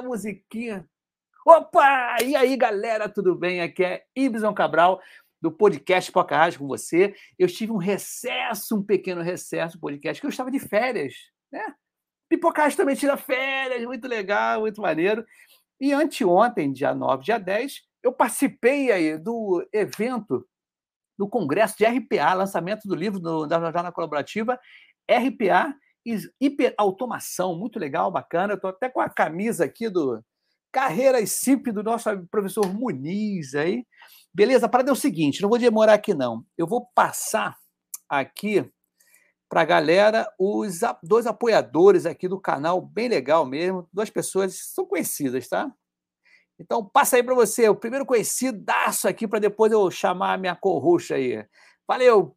da musiquinha. Opa! E aí, galera, tudo bem? Aqui é Ibson Cabral, do podcast Poca Rádio com você. Eu tive um recesso, um pequeno recesso podcast, que eu estava de férias, né? Pipocast também tira férias, muito legal, muito maneiro. E anteontem, dia 9, dia 10, eu participei aí do evento do Congresso de RPA, lançamento do livro do, da Jornada Colaborativa, RPA Hiperautomação, muito legal, bacana. Estou até com a camisa aqui do Carreira SIP do nosso professor Muniz aí. Beleza? A parada é o seguinte, não vou demorar aqui não. Eu vou passar aqui para a galera os dois apoiadores aqui do canal, bem legal mesmo, duas pessoas são conhecidas, tá? Então, passa aí para você, o primeiro conhecidaço aqui, para depois eu chamar a minha corruxa aí. Valeu!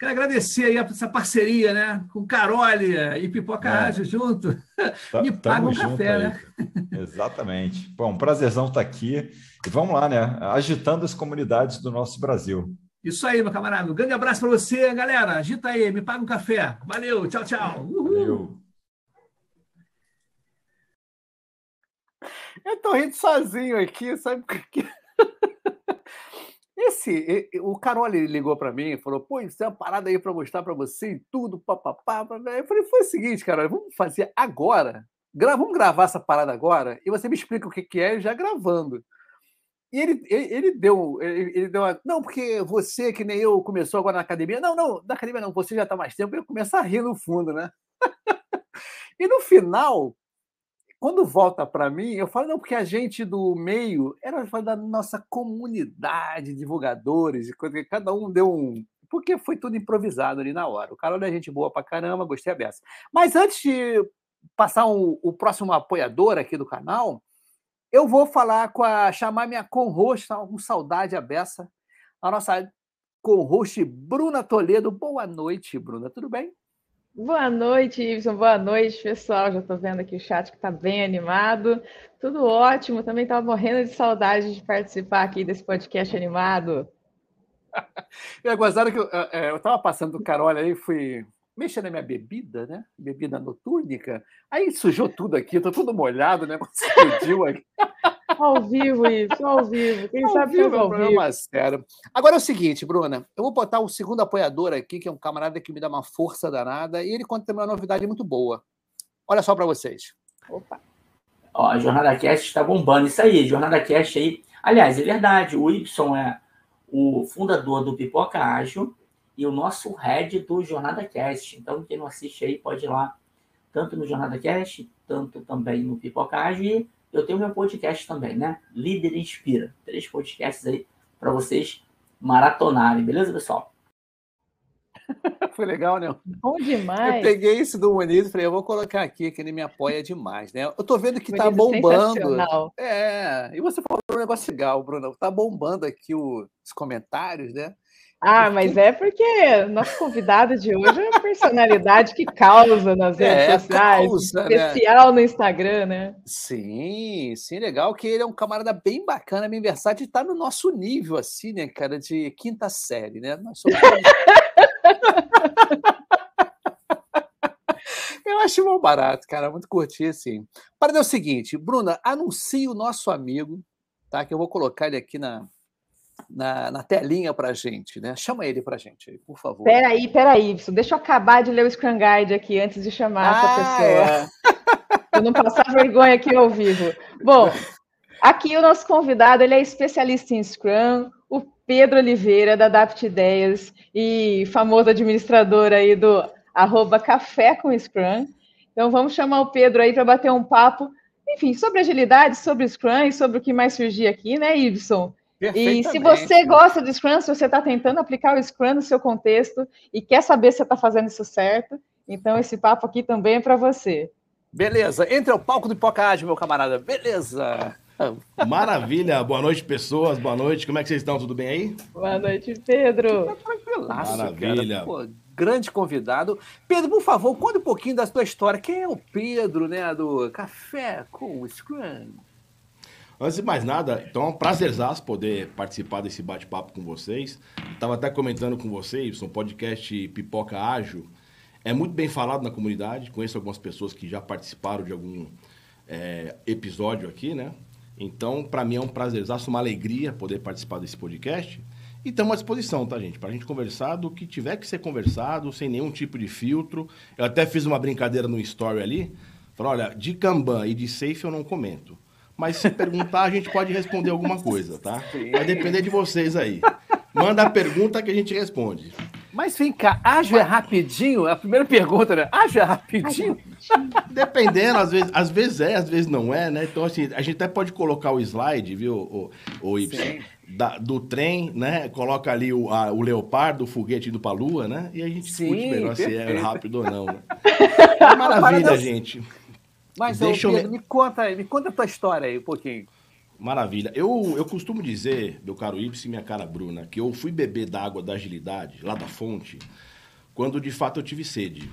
Quero agradecer aí essa parceria, né? Com Carole e Pipoca é. Ágil junto. Tá, Me paga um café, aí. né? Exatamente. Bom, um prazerzão estar aqui. E vamos lá, né? Agitando as comunidades do nosso Brasil. Isso aí, meu camarada. Um grande abraço para você, galera. Agita aí, me paga um café. Valeu, tchau, tchau. Uhul. Valeu. Eu tô rindo sozinho aqui, sabe por quê? Esse, o Carol ligou para mim e falou: pô, isso é uma parada aí para mostrar para você e tudo, papapá. Eu falei: foi o seguinte, Carol, vamos fazer agora. Gra vamos gravar essa parada agora e você me explica o que, que é já gravando. E ele, ele, ele deu, ele, ele, deu uma, não, porque você, que nem eu, começou agora na academia. Não, não, na academia não, você já está mais tempo. Eu começo a rir no fundo, né? e no final, quando volta para mim, eu falo, não, porque a gente do meio era da nossa comunidade, divulgadores, e cada um deu um. Porque foi tudo improvisado ali na hora. O cara é gente boa pra caramba, gostei a beça. Mas antes de passar um, o próximo apoiador aqui do canal, eu vou falar com a. chamar minha conhost, tá com saudade a beça, a nossa conhost Bruna Toledo. Boa noite, Bruna, tudo bem? Boa noite, Ibson. Boa noite, pessoal. Já estou vendo aqui o chat que está bem animado. Tudo ótimo. Também estava morrendo de saudade de participar aqui desse podcast animado. é gozado que eu é, estava passando do Carol aí, fui mexendo na minha bebida, né? Bebida notúrnica. Aí sujou tudo aqui, estou tudo molhado, né? Explodiu aqui. Ao vivo isso, ao vivo. Quem ao sabe vivo, ao vivo. Sério. Agora é o seguinte, Bruna, eu vou botar o segundo apoiador aqui, que é um camarada que me dá uma força danada, e ele conta também uma novidade muito boa. Olha só para vocês. Opa. Ó, a Jornada Cast está bombando. Isso aí, Jornada Cast aí. Aliás, é verdade, o Y é o fundador do Pipoca Ágil e o nosso head do Jornada Cast. Então, quem não assiste aí pode ir lá, tanto no Jornada Cast, tanto também no Pipoca Ágil e eu tenho meu podcast também, né? Líder Inspira. Três podcasts aí para vocês maratonarem, beleza, pessoal? Foi legal, né? Bom demais. Eu peguei isso do Muniz e falei, eu vou colocar aqui, que ele me apoia demais, né? Eu tô vendo que tá bombando. É, e você falou um negócio legal, Bruno. Tá bombando aqui os comentários, né? Ah, mas é porque nosso convidado de hoje é uma personalidade que causa nas é, redes é, sociais, causa, né? especial né? no Instagram, né? Sim, sim, legal que ele é um camarada bem bacana, bem versátil, e tá no nosso nível, assim, né, cara, de quinta série, né? Nós somos... Eu acho mal barato, cara, muito curtir, assim. Para é o seguinte, Bruna, anuncie o nosso amigo, tá? Que eu vou colocar ele aqui na, na, na telinha para a gente, né? Chama ele para a gente aí, por favor. Peraí, peraí, deixa eu acabar de ler o Scrum Guide aqui antes de chamar ah, essa pessoa. É. Para não passar vergonha aqui ao vivo. Bom, aqui o nosso convidado, ele é especialista em Scrum, o Pedro Oliveira, da Adapt Ideias, e famoso administrador aí do arroba Café com Scrum. Então vamos chamar o Pedro aí para bater um papo, enfim, sobre agilidade, sobre Scrum e sobre o que mais surgir aqui, né, Ibson? E se você gosta de Scrum, se você está tentando aplicar o Scrum no seu contexto e quer saber se você está fazendo isso certo, então esse papo aqui também é para você. Beleza, entre o palco do Hipocard, meu camarada. Beleza. Maravilha, boa noite, pessoas, boa noite. Como é que vocês estão? Tudo bem aí? Boa noite, Pedro. Maravilha. Pô, grande convidado. Pedro, por favor, conta um pouquinho da sua história. Quem é o Pedro, né, do Café com o Scrum? Antes de mais nada, então é um prazerzaço poder participar desse bate-papo com vocês. Estava até comentando com vocês, um podcast Pipoca Ágil. É muito bem falado na comunidade, conheço algumas pessoas que já participaram de algum é, episódio aqui, né? Então, para mim é um prazerzaço, uma alegria poder participar desse podcast. E estamos à disposição, tá, gente? Para a gente conversar do que tiver que ser conversado, sem nenhum tipo de filtro. Eu até fiz uma brincadeira no story ali. Falei, olha, de Kanban e de Safe eu não comento. Mas se perguntar, a gente pode responder alguma coisa, tá? Sim. Vai depender de vocês aí. Manda a pergunta que a gente responde. Mas vem cá, ágil é rapidinho? A primeira pergunta, né? Ágil é rapidinho? Dependendo, às vezes, às vezes é, às vezes não é, né? Então, assim, a gente até pode colocar o slide, viu, o, o Y, da, do trem, né? Coloca ali o, a, o leopardo, o foguete indo pra lua, né? E a gente Sim, discute melhor perfeito. se é rápido ou não. Né? É maravilha, gente. Mas, Deixa Pedro, eu... me conta, me conta a tua história aí um pouquinho. Maravilha. Eu, eu costumo dizer, meu caro Ibsen e minha cara Bruna, que eu fui beber da água da agilidade, lá da fonte, quando de fato eu tive sede.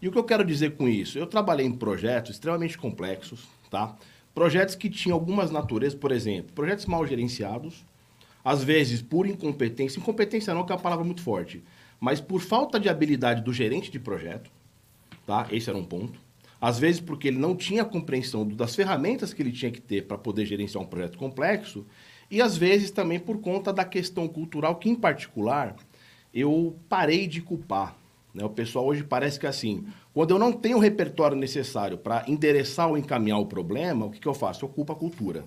E o que eu quero dizer com isso? Eu trabalhei em projetos extremamente complexos, tá? Projetos que tinham algumas naturezas, por exemplo, projetos mal gerenciados, às vezes por incompetência, incompetência não que é uma palavra muito forte, mas por falta de habilidade do gerente de projeto, tá? Esse era um ponto. Às vezes porque ele não tinha compreensão das ferramentas que ele tinha que ter para poder gerenciar um projeto complexo, e às vezes também por conta da questão cultural, que em particular eu parei de culpar. Né? O pessoal hoje parece que assim, quando eu não tenho o repertório necessário para endereçar ou encaminhar o problema, o que, que eu faço? Eu culpo a cultura.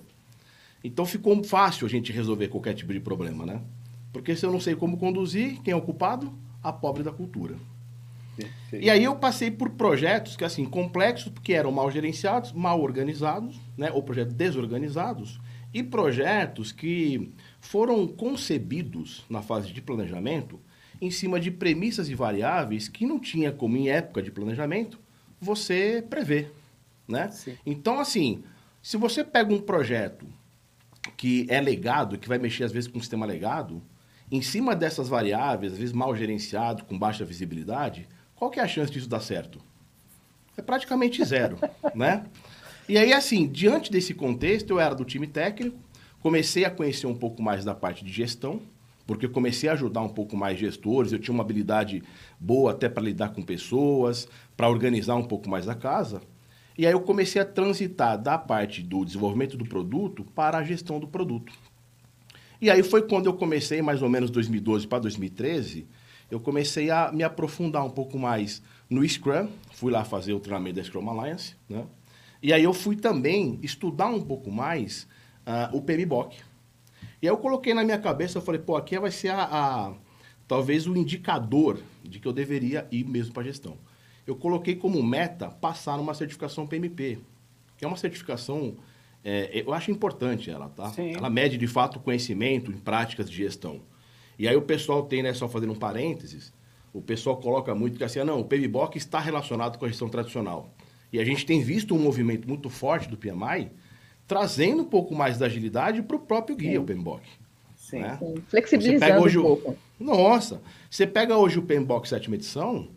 Então ficou fácil a gente resolver qualquer tipo de problema, né? Porque se eu não sei como conduzir, quem é o culpado? A pobre da cultura. E aí eu passei por projetos que, assim, complexos, porque eram mal gerenciados, mal organizados, né? Ou projetos desorganizados. E projetos que foram concebidos na fase de planejamento em cima de premissas e variáveis que não tinha como, em época de planejamento, você prever, né? Então, assim, se você pega um projeto que é legado, que vai mexer às vezes com o sistema legado, em cima dessas variáveis, às vezes mal gerenciado, com baixa visibilidade, qual que é a chance disso dar certo? É praticamente zero, né? E aí, assim, diante desse contexto, eu era do time técnico, comecei a conhecer um pouco mais da parte de gestão, porque comecei a ajudar um pouco mais gestores, eu tinha uma habilidade boa até para lidar com pessoas, para organizar um pouco mais a casa. E aí eu comecei a transitar da parte do desenvolvimento do produto para a gestão do produto. E aí foi quando eu comecei, mais ou menos 2012 para 2013, eu comecei a me aprofundar um pouco mais no Scrum, fui lá fazer o treinamento da Scrum Alliance, né? E aí eu fui também estudar um pouco mais uh, o PMBOK. E aí eu coloquei na minha cabeça, eu falei, pô, aqui vai ser a, a talvez o indicador de que eu deveria ir mesmo para gestão. Eu coloquei como meta passar numa certificação PMP, que é uma certificação, é, eu acho importante ela, tá? Sim. Ela mede de fato conhecimento em práticas de gestão. E aí o pessoal tem, né, só fazendo um parênteses, o pessoal coloca muito que assim, ah, não, o PMBOK está relacionado com a gestão tradicional. E a gente tem visto um movimento muito forte do PMI trazendo um pouco mais da agilidade para o próprio guia, Sim. o PMBOK. Sim, né? sim. Flexibilizando hoje, um pouco. Nossa, você pega hoje o PMBOK sétima edição,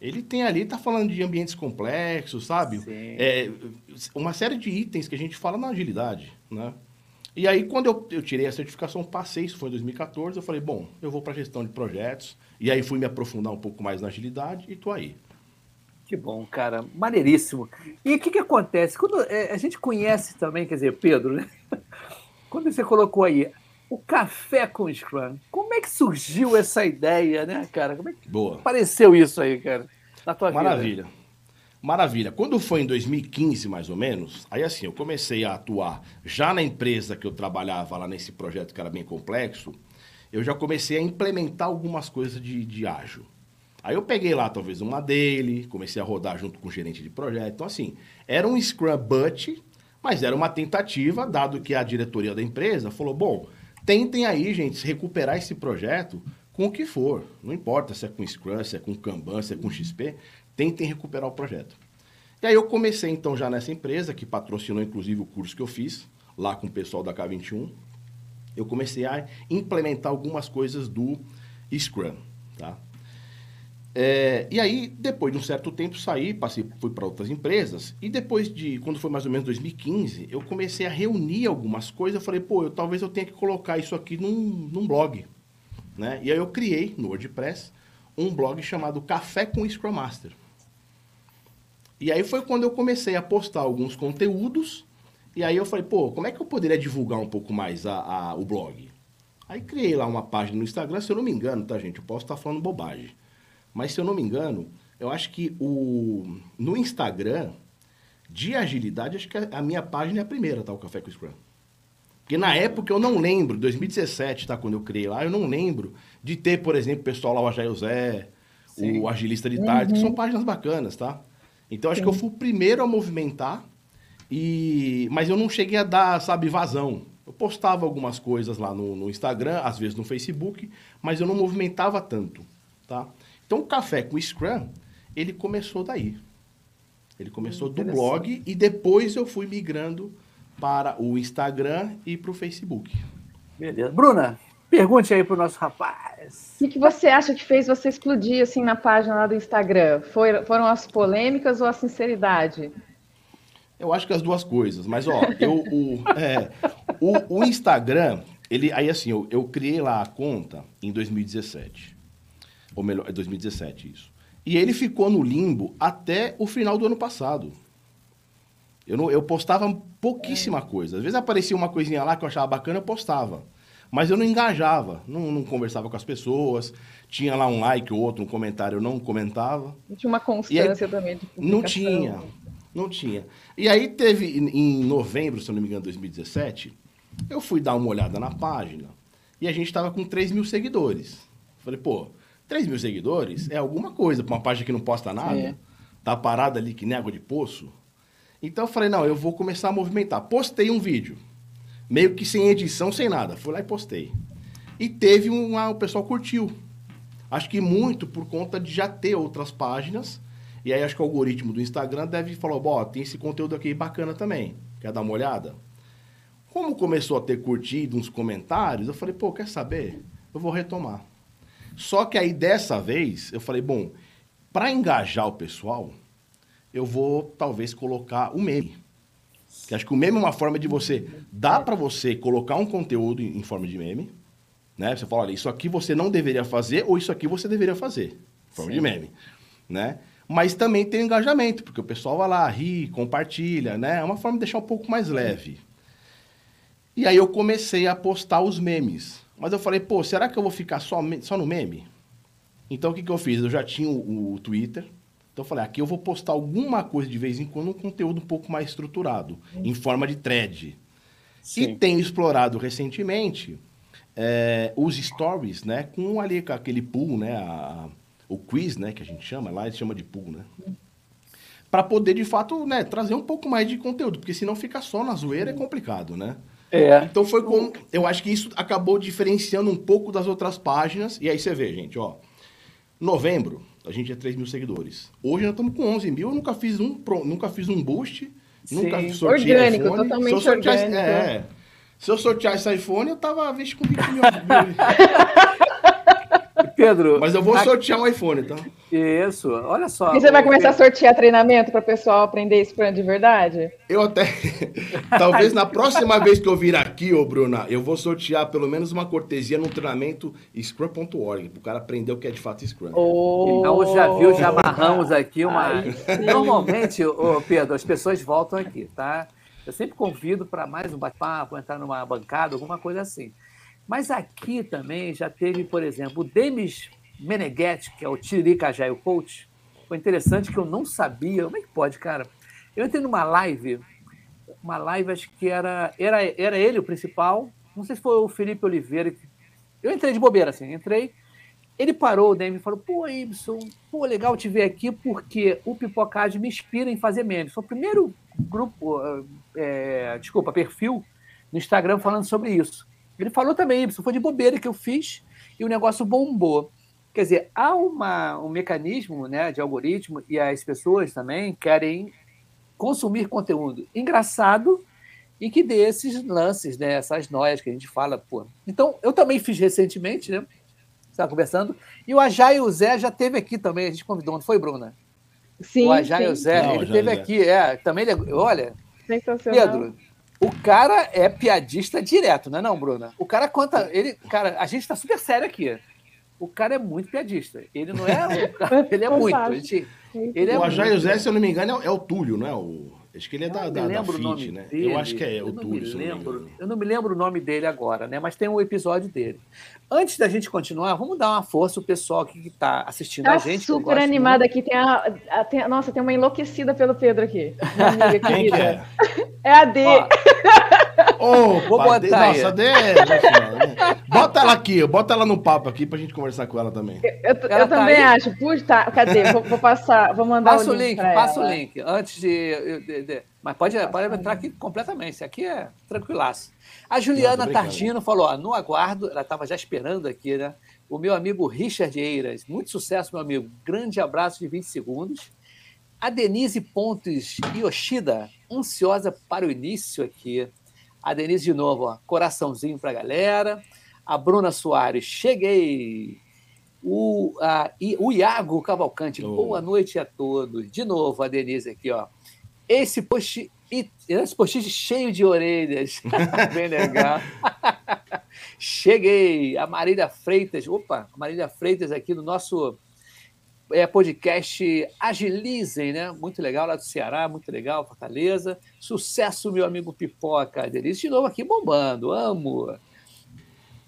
ele tem ali, tá falando de ambientes complexos, sabe? É, uma série de itens que a gente fala na agilidade, né? E aí, quando eu, eu tirei a certificação, passei, isso foi em 2014, eu falei, bom, eu vou para gestão de projetos, e aí fui me aprofundar um pouco mais na agilidade e tô aí. Que bom, cara, maneiríssimo. E o que, que acontece? Quando é, a gente conhece também, quer dizer, Pedro, né? Quando você colocou aí o café com Scrum, como é que surgiu essa ideia, né, cara? Como é que Boa. apareceu isso aí, cara, na tua Maravilha. vida? Maravilha. Quando foi em 2015, mais ou menos, aí assim, eu comecei a atuar já na empresa que eu trabalhava lá nesse projeto que era bem complexo, eu já comecei a implementar algumas coisas de, de ágil. Aí eu peguei lá talvez uma dele, comecei a rodar junto com o gerente de projeto. Então, assim, era um Scrum But, mas era uma tentativa, dado que a diretoria da empresa falou: bom, tentem aí, gente, recuperar esse projeto com o que for. Não importa se é com Scrum, se é com Kanban, se é com XP, tentem recuperar o projeto. E aí eu comecei então já nessa empresa, que patrocinou inclusive o curso que eu fiz, lá com o pessoal da K21. Eu comecei a implementar algumas coisas do Scrum, tá? É, e aí, depois de um certo tempo, saí, passei, fui para outras empresas. E depois de, quando foi mais ou menos 2015, eu comecei a reunir algumas coisas. Eu falei, pô, eu, talvez eu tenha que colocar isso aqui num, num blog. Né? E aí eu criei no WordPress um blog chamado Café com Scrum Master. E aí foi quando eu comecei a postar alguns conteúdos. E aí eu falei, pô, como é que eu poderia divulgar um pouco mais a, a, o blog? Aí criei lá uma página no Instagram, se eu não me engano, tá, gente? Eu posso estar falando bobagem. Mas se eu não me engano, eu acho que o, no Instagram, de agilidade, acho que a, a minha página é a primeira, tá? O Café com Scrum. Porque na época eu não lembro, 2017, tá? Quando eu criei lá, eu não lembro de ter, por exemplo, o pessoal lá, o Ajaio Zé, Sim. o Agilista de Tarde, uhum. que são páginas bacanas, tá? Então acho Sim. que eu fui o primeiro a movimentar, e mas eu não cheguei a dar, sabe, vazão. Eu postava algumas coisas lá no, no Instagram, às vezes no Facebook, mas eu não movimentava tanto, tá? Então o Café com Scrum, ele começou daí. Ele começou do blog e depois eu fui migrando para o Instagram e para o Facebook. Beleza. Bruna, pergunte aí para o nosso rapaz. O que, que, você acha que fez você explodir assim na página lá do Instagram? Foi, foram as polêmicas ou a sinceridade? Eu acho que as duas coisas, mas ó, eu, o, é, o, o, Instagram, ele, aí assim, eu, eu criei lá a conta em 2017. Ou melhor, é 2017 isso. E ele ficou no limbo até o final do ano passado. Eu, não, eu postava pouquíssima coisa. Às vezes aparecia uma coisinha lá que eu achava bacana, eu postava. Mas eu não engajava, não, não conversava com as pessoas. Tinha lá um like ou outro, um comentário, eu não comentava. Não tinha uma constância aí, também de Não tinha, não tinha. E aí teve, em novembro, se eu não me engano, 2017, eu fui dar uma olhada na página e a gente estava com 3 mil seguidores. Falei, pô, 3 mil seguidores é alguma coisa para uma página que não posta nada. É. Tá parada ali que nem água de poço. Então eu falei, não, eu vou começar a movimentar. Postei um vídeo, meio que sem edição, sem nada. Fui lá e postei. E teve um, ah, o pessoal curtiu. Acho que muito por conta de já ter outras páginas. E aí acho que o algoritmo do Instagram deve falar, bom, tem esse conteúdo aqui bacana também. Quer dar uma olhada? Como começou a ter curtido uns comentários, eu falei, pô, quer saber? Eu vou retomar. Só que aí dessa vez eu falei, bom, para engajar o pessoal, eu vou talvez colocar o meme. Que acho que o meme é uma forma de você dá para você colocar um conteúdo em forma de meme, né? Você fala, olha, isso aqui você não deveria fazer ou isso aqui você deveria fazer, em forma Sim. de meme, né? Mas também tem engajamento, porque o pessoal vai lá, ri, compartilha, né? É uma forma de deixar um pouco mais leve. E aí eu comecei a postar os memes. Mas eu falei, pô, será que eu vou ficar só, só no meme? Então o que, que eu fiz? Eu já tinha o, o Twitter, então eu falei, aqui eu vou postar alguma coisa de vez em quando, um conteúdo um pouco mais estruturado, em forma de thread. Sim. E tenho explorado recentemente é, os stories, né? Com ali com aquele pool, né? A, o quiz, né? Que a gente chama, lá eles chama de pool, né? Para poder, de fato, né, trazer um pouco mais de conteúdo, porque senão fica só na zoeira é complicado, né? É. Então foi como. Eu acho que isso acabou diferenciando um pouco das outras páginas. E aí você vê, gente, ó. Novembro, a gente tinha 3 mil seguidores. Hoje nós estamos com 11 mil. Eu nunca fiz um, nunca fiz um boost. Nunca Sim. sorteei Orgânico, iPhone. totalmente Se eu sorteasse- orgânico. É, se eu sorteasse esse iPhone, eu tava visto com 20 mil. Pedro. Mas eu vou a- sortear um iPhone, tá? Isso, olha só. E você vai o começar a sortear treinamento para o pessoal aprender Scrum de verdade? Eu até. Talvez na próxima vez que eu vir aqui, ô Bruna, eu vou sortear pelo menos uma cortesia no treinamento Scrum.org, pro cara aprender o que é de fato Scrum. Oh. Então já viu, já amarramos aqui uma. Normalmente, ô, Pedro, as pessoas voltam aqui, tá? Eu sempre convido para mais um bate-papo, entrar numa bancada, alguma coisa assim. Mas aqui também já teve, por exemplo, o Demis Meneghetti, que é o Tiririca Agile Coach. Foi interessante que eu não sabia. Como é que pode, cara? Eu entrei numa live, uma live, acho que era, era, era ele o principal. Não sei se foi o Felipe Oliveira. Eu entrei de bobeira, assim, entrei. Ele parou, o Demi, e falou: Pô, Ibson, pô, legal te ver aqui, porque o Pipocage me inspira em fazer memes. Foi o primeiro grupo, é, desculpa, perfil no Instagram falando sobre isso. Ele falou também, Ibson, foi de bobeira que eu fiz e o negócio bombou. Quer dizer, há uma, um mecanismo né, de algoritmo e as pessoas também querem consumir conteúdo engraçado e que dê esses lances, né, essas noias que a gente fala. Pô. Então, eu também fiz recentemente, né? Estava conversando. E o Ajay e o Zé já teve aqui também, a gente convidou, não foi, Bruna? Sim, o Ajay e o sim. Zé, Não, ele teve Zé. aqui, é, também, ele- olha, Sensacional. Pedro, o cara é piadista direto, não é não, Bruna? O cara conta, ele, cara, a gente está super sério aqui. O cara é muito piadista. Ele não é, um cara- ele é muito. Gente- ele é o Ajay muito. Zé, se eu não me engano, é, é o Túlio, não é? O, acho que ele é da, Eu da, da o FIT, né? dele. Eu acho que é Eu o Túlio, me se eu não me engano. Eu não me lembro o nome dele agora, né? Mas tem um episódio dele. Antes da gente continuar, vamos dar uma força ao pessoal que está assistindo Tá a gente. super animada aqui. Tem a, a- tem- nossa, tem uma enlouquecida pelo Pedro aqui. Minha amiga Quem que é? É a D. Ó, Ô, Vou botar aí. Nossa, né? Bota ela aqui, bota ela no papo aqui pra gente conversar com ela também. Eu, eu Ela tá também aí? acho. Puxa, tá, cadê? Vou, vou passar, vou mandar Passa o o link, pra passa o ela. link. Antes de. de- de- mas pode, pode entrar aqui completamente. Isso aqui é tranquilaço. A Juliana. Tardino falou: ó, no aguardo, ela estava já esperando aqui, né? O meu amigo Richard Eiras. Muito sucesso, meu amigo. Grande abraço de 20 segundos. A Denise Pontes Yoshida, ansiosa para o início aqui. A Denise de novo, ó, coraçãozinho para a galera. A Bruna Soares, cheguei. O, a, o Iago Cavalcante, Oh. boa noite a todos. De novo, a Denise aqui, ó. Esse post, esse post cheio de orelhas. Bem legal. Cheguei. A Marília Freitas. Opa, a Marília Freitas aqui no nosso é, podcast Agilizem, né? Muito legal, lá do Ceará, muito legal, Fortaleza. Sucesso, meu amigo Pipoca. Denise de novo aqui bombando. Amo.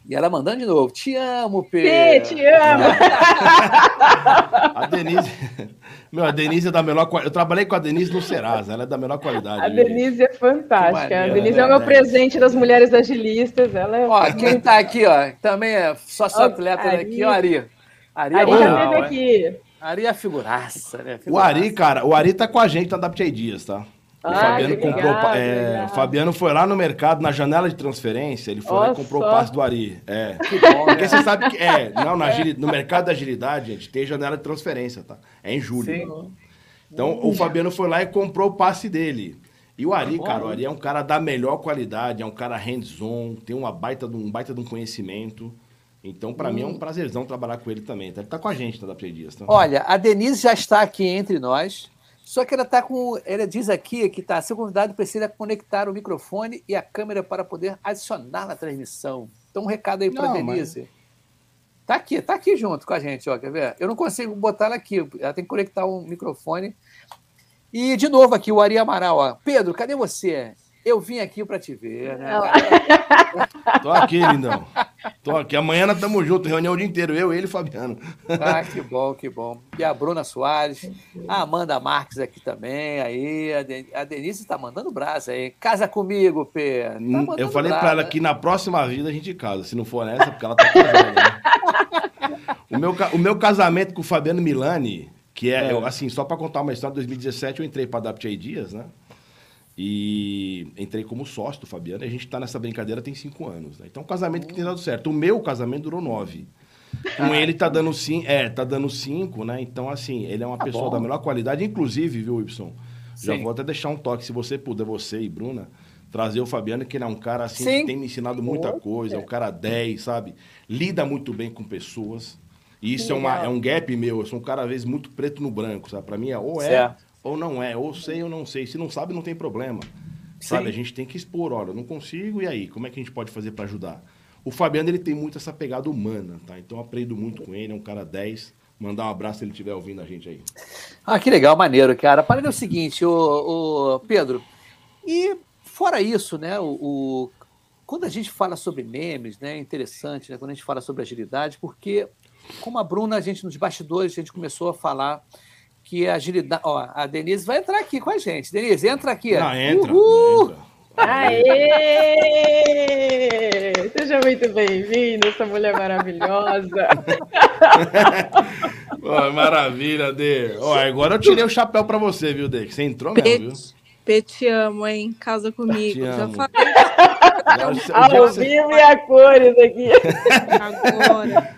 E ela mandando de novo. Te amo, Fê, Pedro. te amo. A Denise. Meu, a Denise é da melhor qualidade. Eu trabalhei com a Denise no Serasa, ela é da melhor qualidade. A? Denise é fantástica. A Denise é o né? meu presente das mulheres agilistas. Ela é Ó, quem tá aqui, ó, também é sócio atleta Ari. aqui, ó, Ari. Ari é Ari já legal, teve é. aqui. Ari é figuraça, né? O Figuraça. Ari, cara, o Ari tá com a gente na Adaptei Dias, tá? O Ah, Fabiano comprou. é, o Fabiano foi lá no mercado, na janela de transferência, ele foi lá e comprou só. o passe do Ari. É. Que bom, Porque né? você sabe que. É, não, na agili- no mercado da agilidade, gente, tem janela de transferência, tá? É em julho. Sim. Então o Fabiano foi lá e comprou o passe dele. E o Ari, Bom, cara, o? Ari é um cara da melhor qualidade, é um cara hands-on, tem uma baita de um, baita de um conhecimento. Então, pra mim, é um prazerzão trabalhar com ele também. Tá? Ele tá com a gente na da Dias, tá? Olha, a Denise já está aqui entre nós, só que ela está com. Ela diz aqui que tá, seu convidado precisa conectar o microfone e a câmera para poder adicionar na transmissão. Então, um recado aí para Não, Denise. Tá aqui, tá aqui junto com a gente, ó, quer ver? Eu não consigo botar ela aqui, ela tem que conectar um microfone. E, de novo, aqui, o Ari Amaral, ó. Pedro, cadê você? Eu vim aqui para te ver, né? Tô aqui, lindão. Tô aqui. Amanhã nós tamo junto, reunião o dia inteiro. Eu, ele e o Fabiano. Ah, que bom, que bom. E a Bruna Soares, a Amanda Marques aqui também, aí, a, Den a Denise está mandando brasa aí. Casa comigo, Pê. Tá Hum, eu falei pra ela que na próxima vida a gente casa. Se não for nessa, porque ela tá casada. Né? O, meu, o meu casamento com o Fabiano Milani, que é, É. eu, assim, só pra contar uma história, em 2017 eu entrei pra Adaptei Dias, né? E entrei como sócio do Fabiano e a gente tá nessa brincadeira tem cinco anos. Né? Então, um casamento que tem dado certo. O meu casamento durou nove. Com ele tá dando cinco, é, tá dando cinco, né? Então, assim, ele é uma Tá pessoa bom. da melhor qualidade, inclusive, viu, Ibson? Já vou até deixar um toque, se você puder, você e Bruna, trazer o Fabiano, que ele é um cara, assim, Sim. que tem me ensinado muita coisa, é um cara 10, sabe? Lida muito bem com pessoas. E isso é, uma, é um gap meu, eu sou um cara, às vezes, muito preto no branco, sabe? Pra mim é ou é, Certo. Ou não é, ou sei ou não sei. Se não sabe, não tem problema. Sabe? Sim. A gente tem que expor, olha, eu não consigo, e aí? Como é que a gente pode fazer pra ajudar? O Fabiano, ele tem muito essa pegada humana, tá? Então eu aprendo muito com ele, é um cara 10. Mandar um abraço se ele estiver ouvindo a gente aí. Ah, que legal, maneiro, cara. A parada é o seguinte, o, o Pedro, e fora isso, né, o, o- quando a gente fala sobre memes, né, é interessante, né, quando a gente fala sobre agilidade, porque como a Bruna, a gente nos bastidores, a gente começou a falar que a agilidade, ó, a Denise vai entrar aqui com a gente. Denise, entra aqui. Não, entra, Uhul! entra. Aê! Seja muito bem-vindo, essa mulher maravilhosa. Ó, maravilha, Dê. Ó, agora eu tirei o chapéu pra você, viu, Dê? Que Você entrou mesmo, viu? Pet, te amo, hein? Casa comigo. Te Já falei Ao vivo e a cores aqui. agora.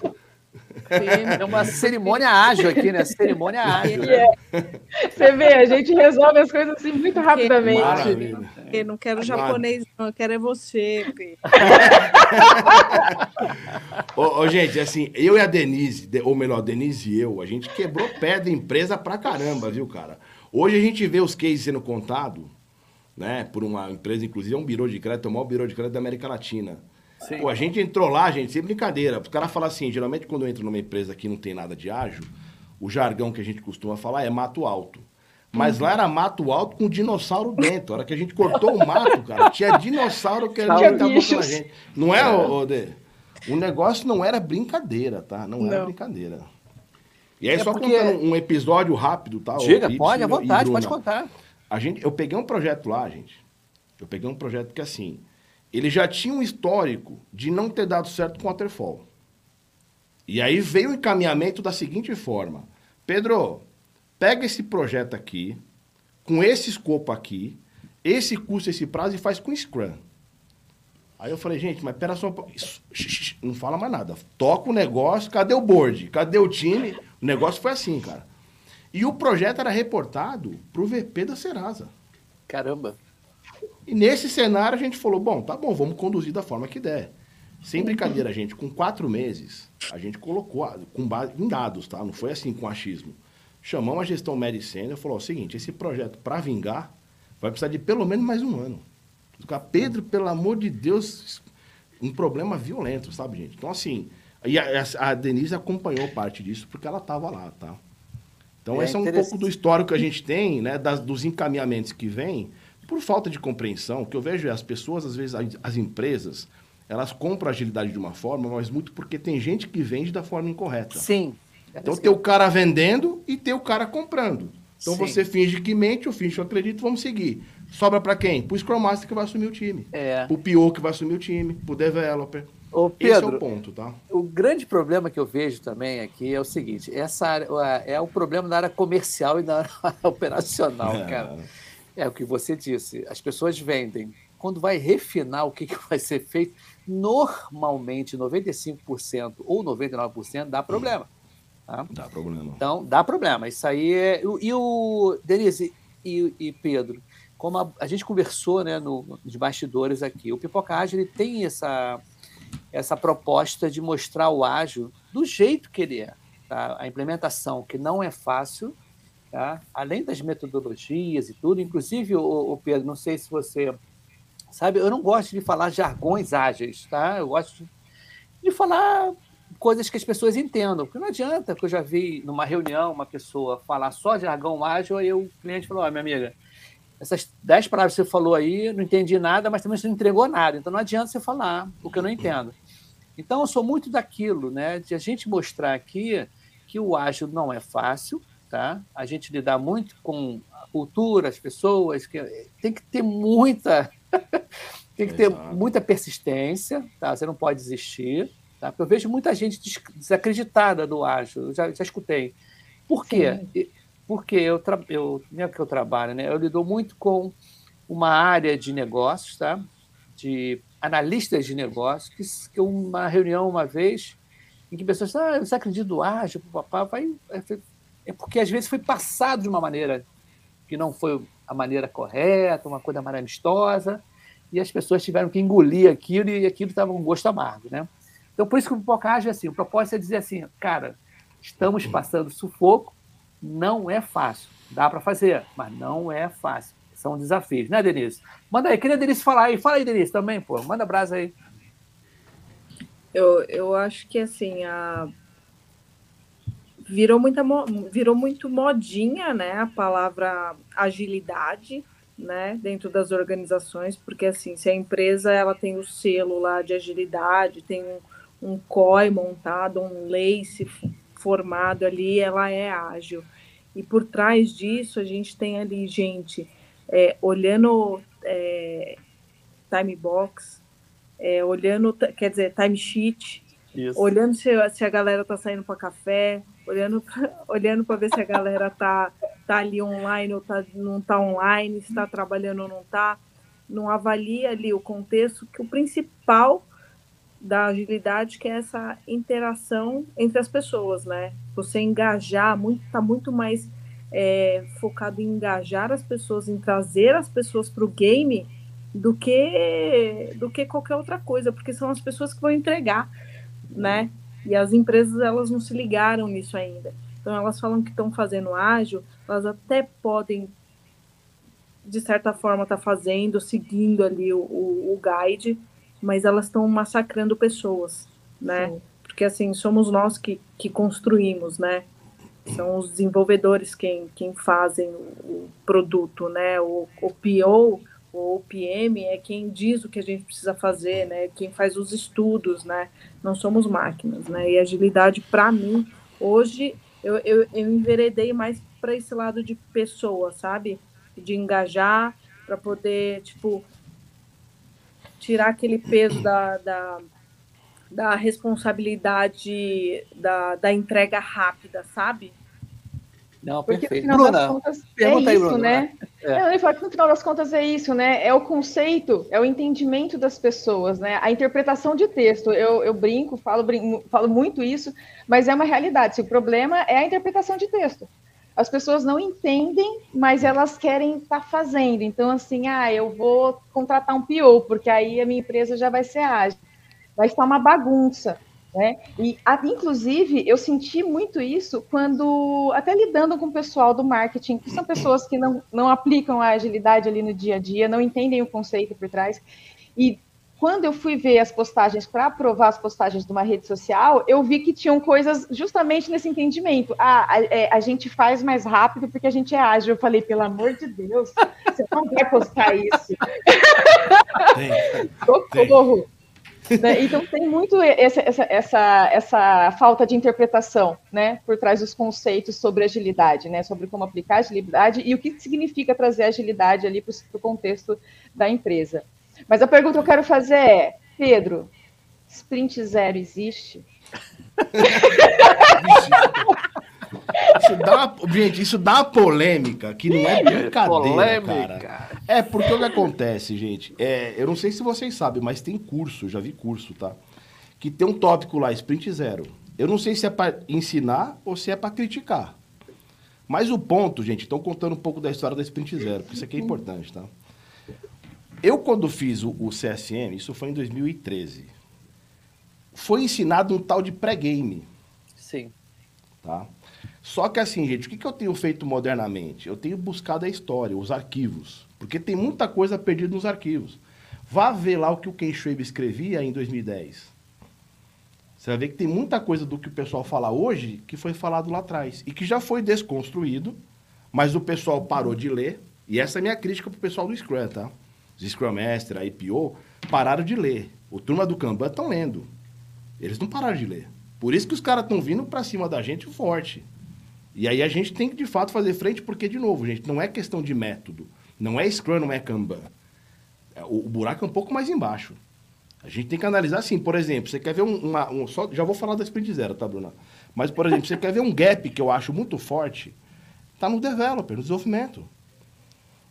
É uma cerimônia ágil aqui, né? Cerimônia ágil. né? Você vê, a gente resolve as coisas assim muito rapidamente. Maravilha. Eu não quero japonês, não. Eu quero é você. Ô, ô, gente, assim, eu e a Denise, de- ou melhor, a Denise e eu, a gente quebrou pé da empresa pra caramba, viu, cara? Hoje a gente vê os cases sendo contados, né, por uma empresa, inclusive é um birô de crédito, é o maior birô de crédito da América Latina. Sim. Pô, a gente entrou lá, gente, sem brincadeira. Os caras falam assim, geralmente quando eu entro numa empresa que não tem nada de ágil, o jargão que a gente costuma falar é mato alto. Mas lá era mato alto com dinossauro dentro. A hora que a gente cortou o mato, cara, tinha dinossauro que Tinha era pela gente. Não é, ô, Dê? O negócio não era brincadeira, tá? Não, era Não. brincadeira. E aí, É só porque- contando um episódio rápido, tá? Diga, Ibsen pode, à vontade, pode contar. A gente, eu peguei um projeto lá, gente. Eu peguei um projeto que, assim, ele já tinha um histórico de não ter dado certo com o Waterfall. E aí veio o encaminhamento da seguinte forma. Pedro, pega esse projeto aqui, com esse escopo aqui, esse custo, esse prazo, e faz com Scrum. Aí eu falei, gente, mas pera só Não fala mais nada. Toca o negócio, cadê o board? Cadê o time? O negócio foi assim, cara. E o projeto era reportado pro VP da Serasa. Caramba. E nesse cenário a gente falou, bom, tá bom, vamos conduzir da forma que der. Sem brincadeira, gente, com quatro meses, a gente colocou, a- com base em dados, tá? Não foi assim com achismo. Chamamos a gestão média e falou o seguinte, esse projeto, para vingar, vai precisar de pelo menos mais um ano. Pedro, pelo amor de Deus, um problema violento, sabe, gente? Então, assim, e a, a Denise acompanhou parte disso porque ela estava lá, tá? Então, É esse é um pouco do histórico que a gente tem, né, das- dos encaminhamentos que vêm, por falta de compreensão, o que eu vejo é as pessoas, às vezes, as- as empresas, elas compram a agilidade de uma forma, mas muito porque tem gente que vende da forma incorreta. Sim. Então tem o cara vendendo e tem o cara comprando. Então Sim. você finge que mente, eu finge que eu acredito, vamos seguir. Sobra pra quem? Pro Scrum Master que vai assumir o time. É. Pro PO que vai assumir o time, pro developer. Ô, Esse é Pedro, o ponto, tá? o grande problema que eu vejo também aqui é o seguinte: essa área, é o problema da área comercial e da área operacional, É. cara. É o que você disse. As pessoas vendem. Quando vai refinar o que, que vai ser feito, normalmente 95% ou 99% dá problema. Tá? Dá problema. Então, dá problema. Isso aí é. E o Denise e, e Pedro, como a, a gente conversou né, no, nos bastidores aqui, o Pipoca Ágil ele tem essa, essa proposta de mostrar o ágil do jeito que ele é. Tá? A implementação, que não é fácil, tá? além das metodologias e tudo. Inclusive, o, Pedro, não sei se você sabe, eu não gosto de falar jargões ágeis, tá? Eu gosto de, falar coisas que as pessoas entendam, porque não adianta, que eu já vi numa reunião uma pessoa falar só jargão ágil, aí o cliente falou, ó, minha amiga, essas dez palavras que você falou aí, não entendi nada, mas também você não entregou nada, então não adianta você falar o que eu não entendo. Então, eu sou muito daquilo, né, de a gente mostrar aqui que o ágil não é fácil, tá? A gente lidar muito com a cultura, as pessoas, que tem que ter muita tem que ter Exato. muita persistência, tá? Você não pode desistir, tá? Porque eu vejo muita gente des- desacreditada do ágil, eu já, já escutei. Por quê? E- Porque eu, tra- eu, não é que eu trabalho, né? Eu lido muito com uma área de negócios, tá? De analistas de negócios, que, que uma reunião uma vez em que pessoas ah, você acredita no ágil, papá, vai, é porque às vezes foi passado de uma maneira que não foi a maneira correta, uma coisa mais amistosa, e as pessoas tiveram que engolir aquilo e aquilo estava com gosto amargo, né? Então, por isso que o pipoca é assim, o propósito é dizer assim, cara, estamos passando sufoco, não é fácil, dá para fazer, mas não é fácil, são desafios, né, Denise? Manda aí, queria a Denise falar aí, fala aí, Denise, também, pô, manda brasa aí. Eu, eu acho que assim, a... virou, muita, virou muito modinha, né? A palavra agilidade, né? Dentro das organizações, porque assim, se a empresa ela tem o selo lá de agilidade, tem um, um COI montado, um LACE formado ali, ela é ágil. E por trás disso, a gente tem ali gente é, olhando é, time box, é, olhando, quer dizer, timesheet, olhando se, se, a galera tá saindo para café, olhando olhando para ver se a galera tá, tá ali online ou tá, não tá online, está trabalhando ou não tá, não avalia ali o contexto, que o principal da agilidade que é essa interação entre as pessoas, né? Você engajar, muito, tá muito mais é, focado em engajar as pessoas, em trazer as pessoas para o game, do que do que qualquer outra coisa, porque são as pessoas que vão entregar, né? E as empresas elas não se ligaram nisso ainda. Então elas falam que estão fazendo ágil, elas até podem de certa forma estar tá fazendo, seguindo ali o, o, o guide, mas elas estão massacrando pessoas, né? Sim. Porque assim somos nós que, que construímos, né? São os desenvolvedores quem, quem fazem o, o produto, né? O, o PO o PM é quem diz o que a gente precisa fazer, né? Quem faz os estudos, né? Não somos máquinas, né? E agilidade, para mim, hoje, eu, eu, eu enveredei mais para esse lado de pessoa, sabe? De engajar, para poder, tipo, tirar aquele peso da, da, da responsabilidade da, da entrega rápida, sabe? Não, Porque, perfeito. No Bruna, contas, pergunta é aí, isso, Bruna. Né? É. Não, eu falo que no final das contas é isso, né? É o conceito, é o entendimento das pessoas, né? A interpretação de texto. Eu, eu brinco, falo, brinco, falo muito isso, mas é uma realidade. O problema é a interpretação de texto. As pessoas não entendem, mas elas querem estar tá fazendo. Então, assim, ah, eu vou contratar um PO, porque aí a minha empresa já vai ser ágil. Vai estar uma bagunça. Né? E, inclusive, eu senti muito isso quando, até lidando com o pessoal do marketing, que são pessoas que não, não aplicam a agilidade ali no dia a dia, não entendem o conceito por trás. E quando eu fui ver as postagens para aprovar as postagens de uma rede social, eu vi que tinham coisas justamente nesse entendimento. Ah, a, a, é, a gente faz mais rápido porque a gente é ágil. Eu falei, pelo amor de Deus, você não vai postar isso. Tem, Socorro. Tem. Né? Então tem muito essa, essa, essa, essa, falta de interpretação né, por trás dos conceitos sobre agilidade, né, sobre como aplicar agilidade e o que significa trazer agilidade ali para o contexto da empresa. Mas a pergunta que eu quero fazer é, Pedro, sprint zero existe? Isso dá, gente, isso dá uma polêmica que não é brincadeira, polêmica. cara. É, porque o que acontece, gente, é, eu não sei se vocês sabem, mas tem curso, já vi curso, tá? Que tem um tópico lá, Sprint Zero. Eu não sei se é para ensinar ou se é para criticar. Mas o ponto, gente, estão contando um pouco da história da Sprint Zero, porque isso aqui é importante, tá? Eu, quando fiz o, o CSM, isso foi em 2013, foi ensinado um tal de pré-game. Sim. Tá? Só que assim, gente, o que, que eu tenho feito modernamente? Eu tenho buscado a história, os arquivos. Porque tem muita coisa perdida nos arquivos. Vá ver lá o que o Ken Schwab escrevia em 2010. Você vai ver que tem muita coisa do que o pessoal fala hoje que foi falado lá atrás. E que já foi desconstruído, mas o pessoal parou de ler. E essa é a minha crítica pro pessoal do Scrum, tá? Os Scrum Master, a IPO, pararam de ler. O Turma do Kanban estão lendo. Eles não pararam de ler. Por isso que os caras estão vindo para cima da gente forte. E aí a gente tem que, de fato, fazer frente, porque, de novo, gente, não é questão de método. Não é Scrum, não é Kanban. É, o, o buraco é um pouco mais embaixo. A gente tem que analisar assim, por exemplo, você quer ver um, uma, um só, já vou falar da sprint zero, tá, Bruna? Mas, por exemplo, você quer ver um gap que eu acho muito forte, tá no developer, no desenvolvimento.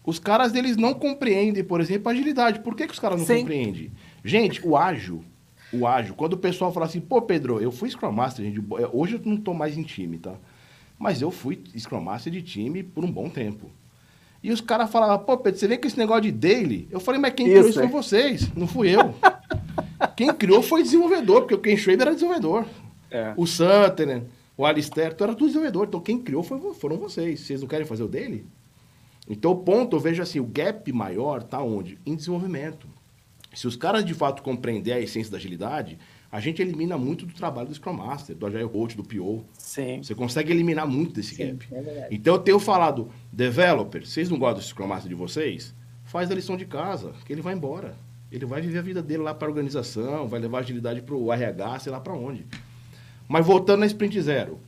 Os caras, eles não compreendem, por exemplo, a agilidade. Por que, que os caras não Sim. compreendem? Gente, o ágil, o ágil. Quando o pessoal fala assim, pô, Pedro, eu fui Scrum Master, gente. Hoje eu não tô mais em time, tá? Mas eu fui Scrum Master de time por um bom tempo. E os caras falavam, pô, Pedro, você vê que esse negócio de daily? Eu falei, mas quem isso, criou isso é. foi vocês, não fui eu. quem criou foi desenvolvedor, porque o Ken Schrader era desenvolvedor. É. O Sutter, o Alistair, tu era tudo desenvolvedor. Então quem criou foi, foram vocês. Vocês não querem fazer o dele? Então o ponto, eu vejo assim, o gap maior tá onde? Em desenvolvimento. Se os caras de fato compreender a essência da agilidade, a gente elimina muito do trabalho do Scrum Master, do Agile Coach, do PO. Sim. Você consegue eliminar muito desse Sim, gap. É então eu tenho falado, developer, vocês não gostam do Scrum Master de vocês? Faz a lição de casa, que ele vai embora. Ele vai viver a vida dele lá para a organização, vai levar agilidade para o RH, sei lá para onde. Mas voltando na Sprint Zero.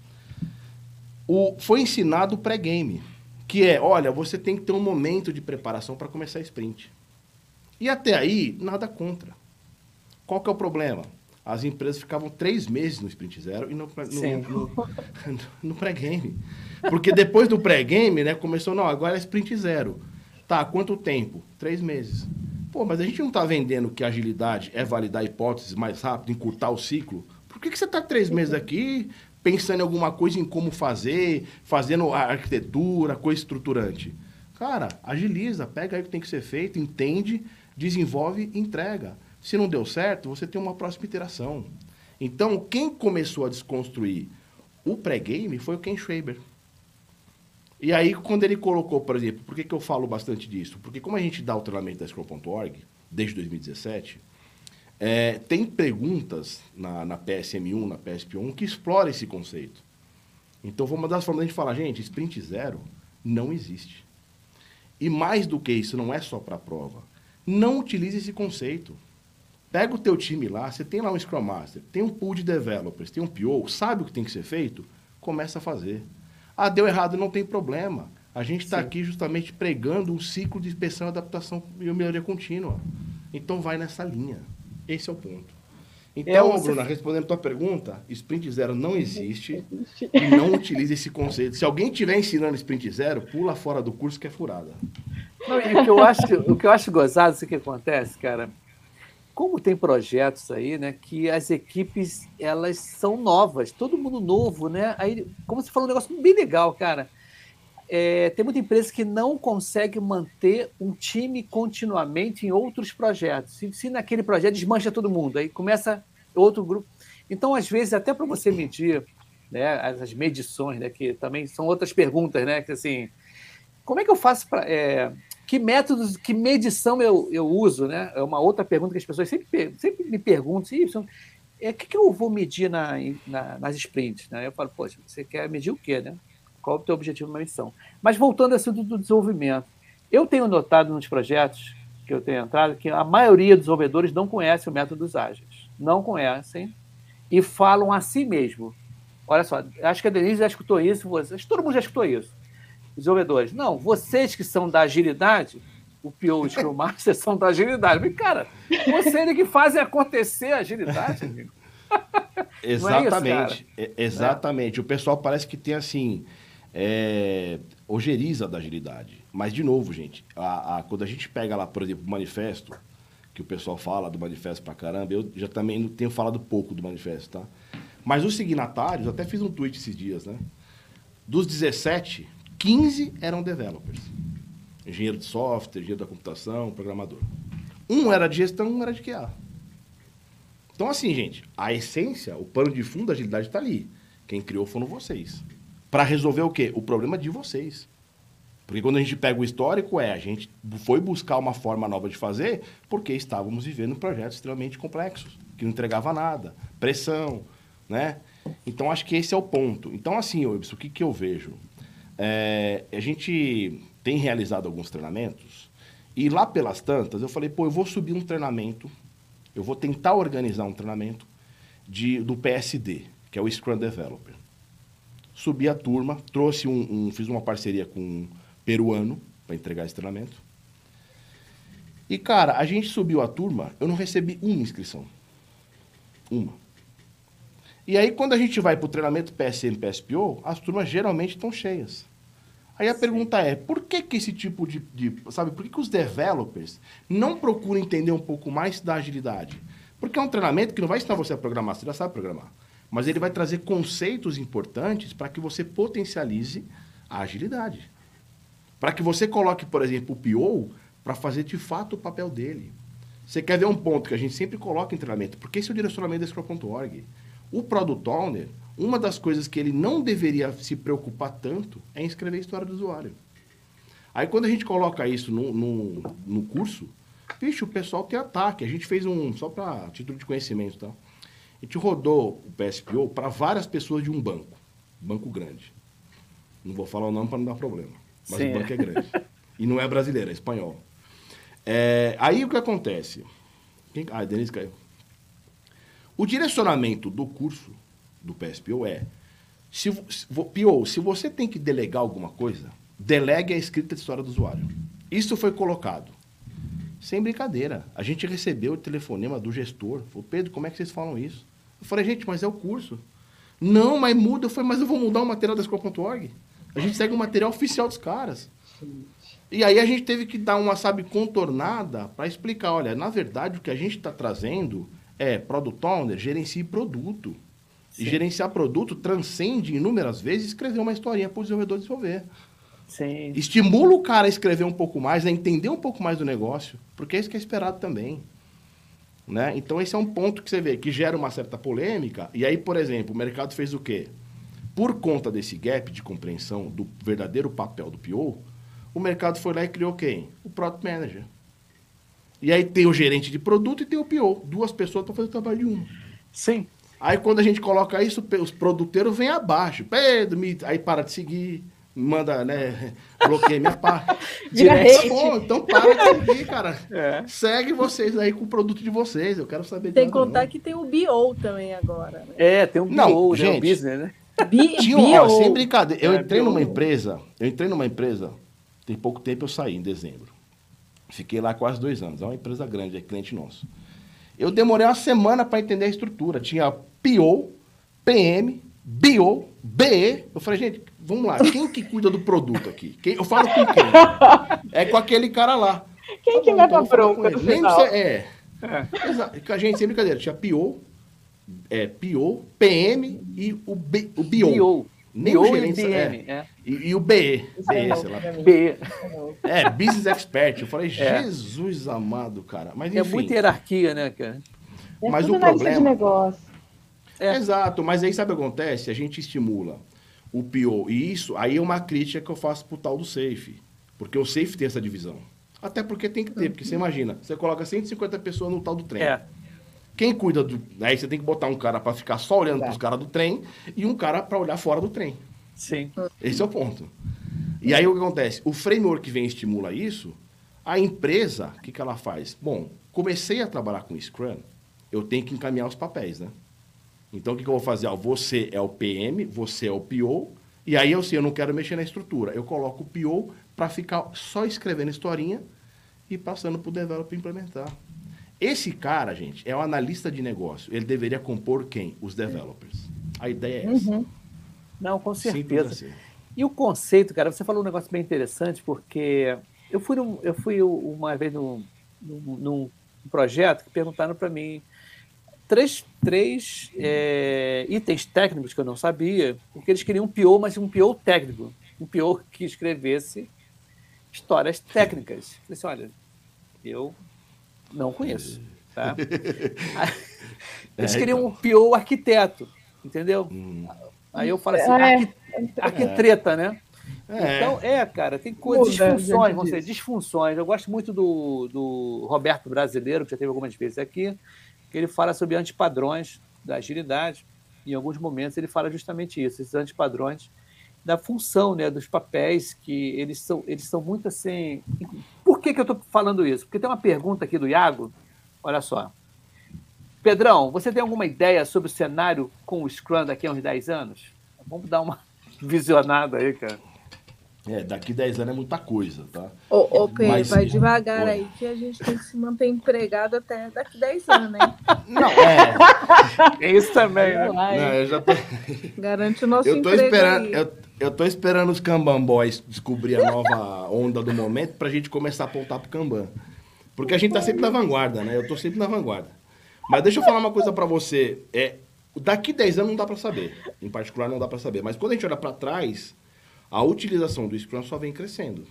O, foi ensinado o pré-game, que é, olha, você tem que ter um momento de preparação para começar a sprint. E até aí, nada contra. Qual que é o problema? As empresas ficavam três meses no Sprint Zero e no, no, no, no pré-game. Porque depois do pré-game, né, começou, não, agora é Sprint Zero. Tá, quanto tempo? Três meses. Pô, mas a gente não está vendendo que agilidade é validar hipóteses mais rápido, encurtar o ciclo? Por que, que você está três meses aqui pensando em alguma coisa, em como fazer, fazendo a arquitetura, coisa estruturante? Cara, agiliza, pega aí o que tem que ser feito, entende desenvolve e entrega. Se não deu certo, você tem uma próxima iteração. Então, quem começou a desconstruir o pré-game foi o Ken Schwaber. E aí, quando ele colocou, por exemplo, por que, que eu falo bastante disso? Porque como a gente dá o treinamento da Scrum.org, desde 2017, é, tem perguntas na, na PSM1, na PSP1, que exploram esse conceito. Então, foi uma das formas de gente falar, gente, sprint zero não existe. E mais do que isso, não é só para a prova. Não utilize esse conceito. Pega o teu time lá, você tem lá um Scrum Master, tem um pool de developers, tem um PO, sabe o que tem que ser feito? Começa a fazer. Ah, deu errado, não tem problema. A gente está aqui justamente pregando um ciclo de inspeção, adaptação e melhoria contínua. Então vai nessa linha. Esse é o ponto. Então, você... Bruna, respondendo a tua pergunta, Sprint Zero não existe e não utilize esse conceito. Se alguém estiver ensinando Sprint Zero, pula fora do curso que é furada. Não, e o que eu acho, o que eu acho gozado, isso que acontece, cara, como tem projetos aí, né, que as equipes elas são novas, todo mundo novo, né? Aí, como você falou, um negócio bem legal, cara. É, tem muita empresa que não consegue manter um time continuamente em outros projetos. Se, se naquele projeto desmancha todo mundo, aí começa outro grupo. Então, às vezes, até para você medir né, as medições, né, que também são outras perguntas, né, que assim, como é que eu faço para é, que métodos, que medição eu, eu uso, né? É uma outra pergunta que as pessoas sempre, sempre me perguntam, o é, que, que eu vou medir na, na, nas sprints? Né? Eu falo, poxa, você quer medir o quê, né? Qual é o teu objetivo na missão? Mas voltando assim do, do desenvolvimento, eu tenho notado nos projetos que eu tenho entrado que a maioria dos desenvolvedores não conhece o método dos ágeis. Não conhecem e falam a si mesmo. Olha só, acho que a Denise já escutou isso, você, todo mundo já escutou isso desenvolvedores. Não, vocês que são da agilidade, o PO e o Scrum Master são da agilidade. Mas, cara, vocês é que fazem acontecer a agilidade, amigo. Exatamente. É isso, exatamente. É. O pessoal parece que tem assim. É, ojeriza da agilidade. Mas, de novo, gente, a, a, quando a gente pega lá, por exemplo, o manifesto, que o pessoal fala do manifesto pra caramba, eu já também tenho falado pouco do manifesto, tá? Mas os signatários, até fiz um tweet esses dias, né? Dos 17, 15 eram developers. Engenheiro de software, engenheiro da computação, programador. Um era de gestão, um era de QA. Então, assim, gente, a essência, o pano de fundo da agilidade está ali. Quem criou foram vocês. Para resolver o quê? O problema de vocês. Porque quando a gente pega o histórico, é a gente foi buscar uma forma nova de fazer porque estávamos vivendo projetos extremamente complexos, que não entregava nada, pressão, né? Então, acho que esse é o ponto. Então, assim, Ibs, o que, que eu vejo? É, a gente tem realizado alguns treinamentos e lá pelas tantas eu falei, pô, eu vou subir um treinamento, eu vou tentar organizar um treinamento de, do PSD, que é o Scrum Developer. Subi a turma, trouxe um, um fiz uma parceria com um peruano para entregar esse treinamento. E, cara, a gente subiu a turma, eu não recebi uma inscrição. Uma. E aí, quando a gente vai para o treinamento PSM, PSPO, as turmas geralmente estão cheias. Aí a pergunta é, por que, que esse tipo de, de, Sabe, por que, que os developers não procuram entender um pouco mais da agilidade? Porque é um treinamento que não vai ensinar você a programar, você já sabe programar. Mas ele vai trazer conceitos importantes para que você potencialize a agilidade. Para que você coloque, por exemplo, o PO para fazer de fato o papel dele. Você quer ver um ponto que a gente sempre coloca em treinamento? Porque esse é o direcionamento da Scrum.org. O Product Owner, uma das coisas que ele não deveria se preocupar tanto é escrever a história do usuário. Aí quando a gente coloca isso no, no, no curso, vixe, o pessoal tem ataque. A gente fez um, só para título de conhecimento, tá? A gente rodou o PSPO para várias pessoas de um banco, banco grande. Não vou falar o nome para não dar problema, mas Sim. o banco é grande. e não é brasileiro, é espanhol. É, aí o que acontece? Quem, ah, Denise caiu. O direcionamento do curso do PSPO é: se, PO, se você tem que delegar alguma coisa, delegue a escrita de história do usuário. Isso foi colocado. Sem brincadeira. A gente recebeu o telefonema do gestor. Falou, Pedro, como é que vocês falam isso? Eu falei, gente, mas é o curso. Não, mas muda. Eu falei, mas eu vou mudar o material da escola.org. A gente segue o material oficial dos caras. E aí a gente teve que dar uma, sabe, contornada para explicar, olha, na verdade o que a gente está trazendo é Product Owner, gerencie produto. Sim. E gerenciar produto transcende inúmeras vezes escrever uma historinha para o desenvolvedor desenvolver. Sim. Estimula o cara a escrever um pouco mais, a entender um pouco mais do negócio, porque é isso que é esperado também. Né? Então esse é um ponto que você vê que gera uma certa polêmica. E aí, por exemplo, o mercado fez o quê? Por conta desse gap de compreensão do verdadeiro papel do PO, o mercado foi lá e criou quem? O Product Manager. E aí tem o gerente de produto e tem o PO. Duas pessoas para fazer o trabalho de uma. Sim. Aí quando a gente coloca isso, os produteiros vêm abaixo. Pedro, me... aí para de seguir, manda, né? Bloqueia minha parte. Direto. Tá bom, então para de seguir, cara. É. Segue vocês aí com o produto de vocês. Eu quero saber Tem que contar não. que tem o BO também agora. Né? É, tem um BO, não, né? gente, o business, né? Tinha, ó, sem brincadeira. Eu é, entrei numa empresa, eu entrei numa empresa tem pouco tempo eu saí, em dezembro. Fiquei lá quase dois anos. É uma empresa grande, é cliente nosso. Eu demorei uma semana para entender a estrutura. Tinha PO, PM, BO, BE. Eu falei, gente, vamos lá. Quem que cuida do produto aqui? Quem, eu falo com quem? É com aquele cara lá. Quem tá que leva então bronca no final? Você, é. é. Com a gente, sem brincadeira. Tinha PO, é, PO, PM e o, B, o BO. BO. Nem o gerente, e, é. é. E, e, o BE. BE, sei lá. BE. É, Business Expert. Eu falei, é. Jesus amado, cara. Mas, é enfim, é muita hierarquia, né, cara? É mas o problema. De negócio. É. Exato, mas aí sabe o que acontece? A gente estimula o PO. E isso aí é uma crítica que eu faço pro tal do Safe. Porque o Safe tem essa divisão. Até porque tem que ter, porque você imagina, você coloca 150 pessoas no tal do trem. É. Quem cuida do. Aí você tem que botar um cara para ficar só olhando para os caras do trem e um cara para olhar fora do trem. Sim. Esse é o ponto. E aí o que acontece? O framework que vem estimula isso, a empresa, o que, que ela faz? Bom, comecei a trabalhar com Scrum, eu tenho que encaminhar os papéis, né? Então o que, que eu vou fazer? você é o PM, você é o PO, e aí eu sei, eu não quero mexer na estrutura. Eu coloco o PO para ficar só escrevendo historinha e passando para o developer implementar. Esse cara, gente, é o analista de negócio. Ele deveria compor quem? Os developers. A ideia é essa. Uhum. Não, com certeza. Assim. E o conceito, cara, você falou um negócio bem interessante, porque eu fui, num, eu fui uma vez num, num, num projeto que perguntaram para mim três, três é, itens técnicos que eu não sabia, porque eles queriam um PO, mas um PO técnico. Um PO que escrevesse histórias técnicas. Eu disse, olha, eu não conheço. Tá? Eles queriam um PO arquiteto, entendeu? Hum. Aí eu falo assim, é. arquitreta, né? É. Então, é, cara, tem coisas, disfunções, vão ser disfunções. Eu gosto muito do, do Roberto Brasileiro, que já teve algumas vezes aqui, que ele fala sobre antipadrões da agilidade. Em alguns momentos ele fala justamente isso, esses antipadrões da função, né, dos papéis, que eles são, eles são muito assim. Por que, que eu estou falando isso? Porque tem uma pergunta aqui do Iago, olha só. Pedrão, você tem alguma ideia sobre o cenário com o Scrum daqui a uns 10 anos? Vamos dar uma visionada aí, cara. É, daqui 10 anos é muita coisa, tá? Ô, ô Pedro, Mas, vai devagar aí que a gente tem que se manter empregado até daqui 10 anos, né? Não, é. é isso também, né? Não, eu já tô... Garante o nosso eu tô esperando, eu, eu tô esperando os Kanban Boys descobrir a nova onda do momento pra gente começar a apontar pro Kanban. Porque a gente tá sempre na vanguarda, né? Eu tô sempre na vanguarda. Mas deixa eu falar uma coisa para você. É, daqui 10 anos não dá para saber. Em particular, não dá para saber. Mas quando a gente olha para trás, a utilização do Scrum só vem crescendo.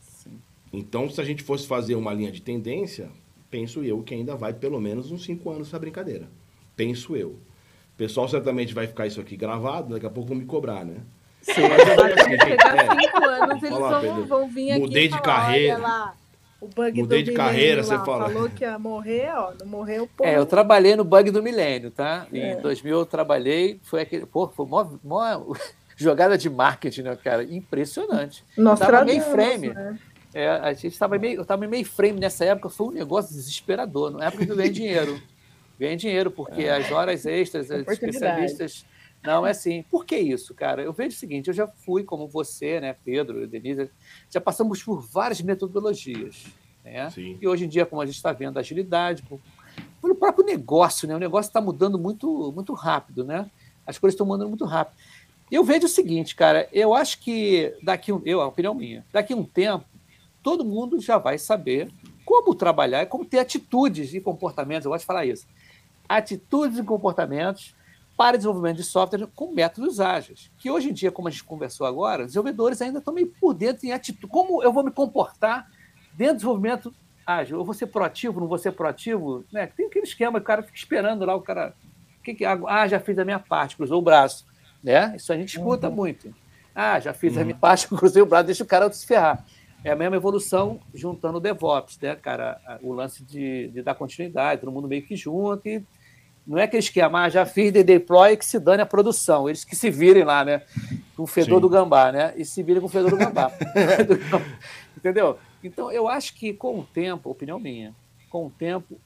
Sim. Então, se a gente fosse fazer uma linha de tendência, penso eu que ainda vai pelo menos uns 5 anos essa brincadeira. Penso eu. O pessoal certamente vai ficar isso aqui gravado, daqui a pouco vão me cobrar, né? Sim. Mas, gente, é, cinco anos, eles falar, vão, vão vir aqui Mudei de falar, carreira. Lá, o bug Mudei do de carreira, você fala. Falou que ia morrer, ó, não morreu, pô. É, eu trabalhei no bug do milênio, tá? Em é. 2000 eu trabalhei, foi aquele, pô, foi mó, mó jogada de marketing, né, cara? Impressionante. Nossa, tava meio frame. Né? É, a gente estava meio, eu estava meio frame nessa época, foi um negócio desesperador. Na época que eu ganhei dinheiro. Ganhei dinheiro, porque é. as horas extras, os especialistas não, é assim. Por que isso, cara? Eu vejo o seguinte: eu já fui, como você, né, Pedro, Denise, já passamos por várias metodologias. Né? Sim. E hoje em dia, como a gente está vendo, a agilidade, por, pelo próprio negócio, né? O negócio está mudando muito, muito rápido, né? As coisas estão mudando muito rápido. Eu vejo o seguinte, cara, eu acho que daqui um, eu, a opinião minha, daqui um tempo, todo mundo já vai saber como trabalhar, como ter atitudes e comportamentos. Eu gosto de falar isso. Atitudes e comportamentos para desenvolvimento de software com métodos ágeis. Que hoje em dia, como a gente conversou agora, os desenvolvedores ainda estão meio por dentro em atitude. Como eu vou me comportar dentro do desenvolvimento ágil? Eu vou ser proativo, não vou ser proativo? Né? Tem aquele esquema, o cara fica esperando lá, o cara. Que que, ah, já fiz a minha parte, cruzou o braço. Né? Isso a gente escuta uhum. muito. Ah, já fiz uhum. a minha parte, cruzei o braço, deixa o cara se ferrar. É a mesma evolução juntando o DevOps, né, cara? O lance de, de dar continuidade, todo mundo meio que junto e não é aquele esquema, ah, já fiz de deploy que se dane a produção. Eles que se virem lá, né? Com o fedor Sim. do gambá, né? E se virem com o fedor do gambá. Entendeu? Então, eu acho que com o tempo, opinião minha, com o tempo,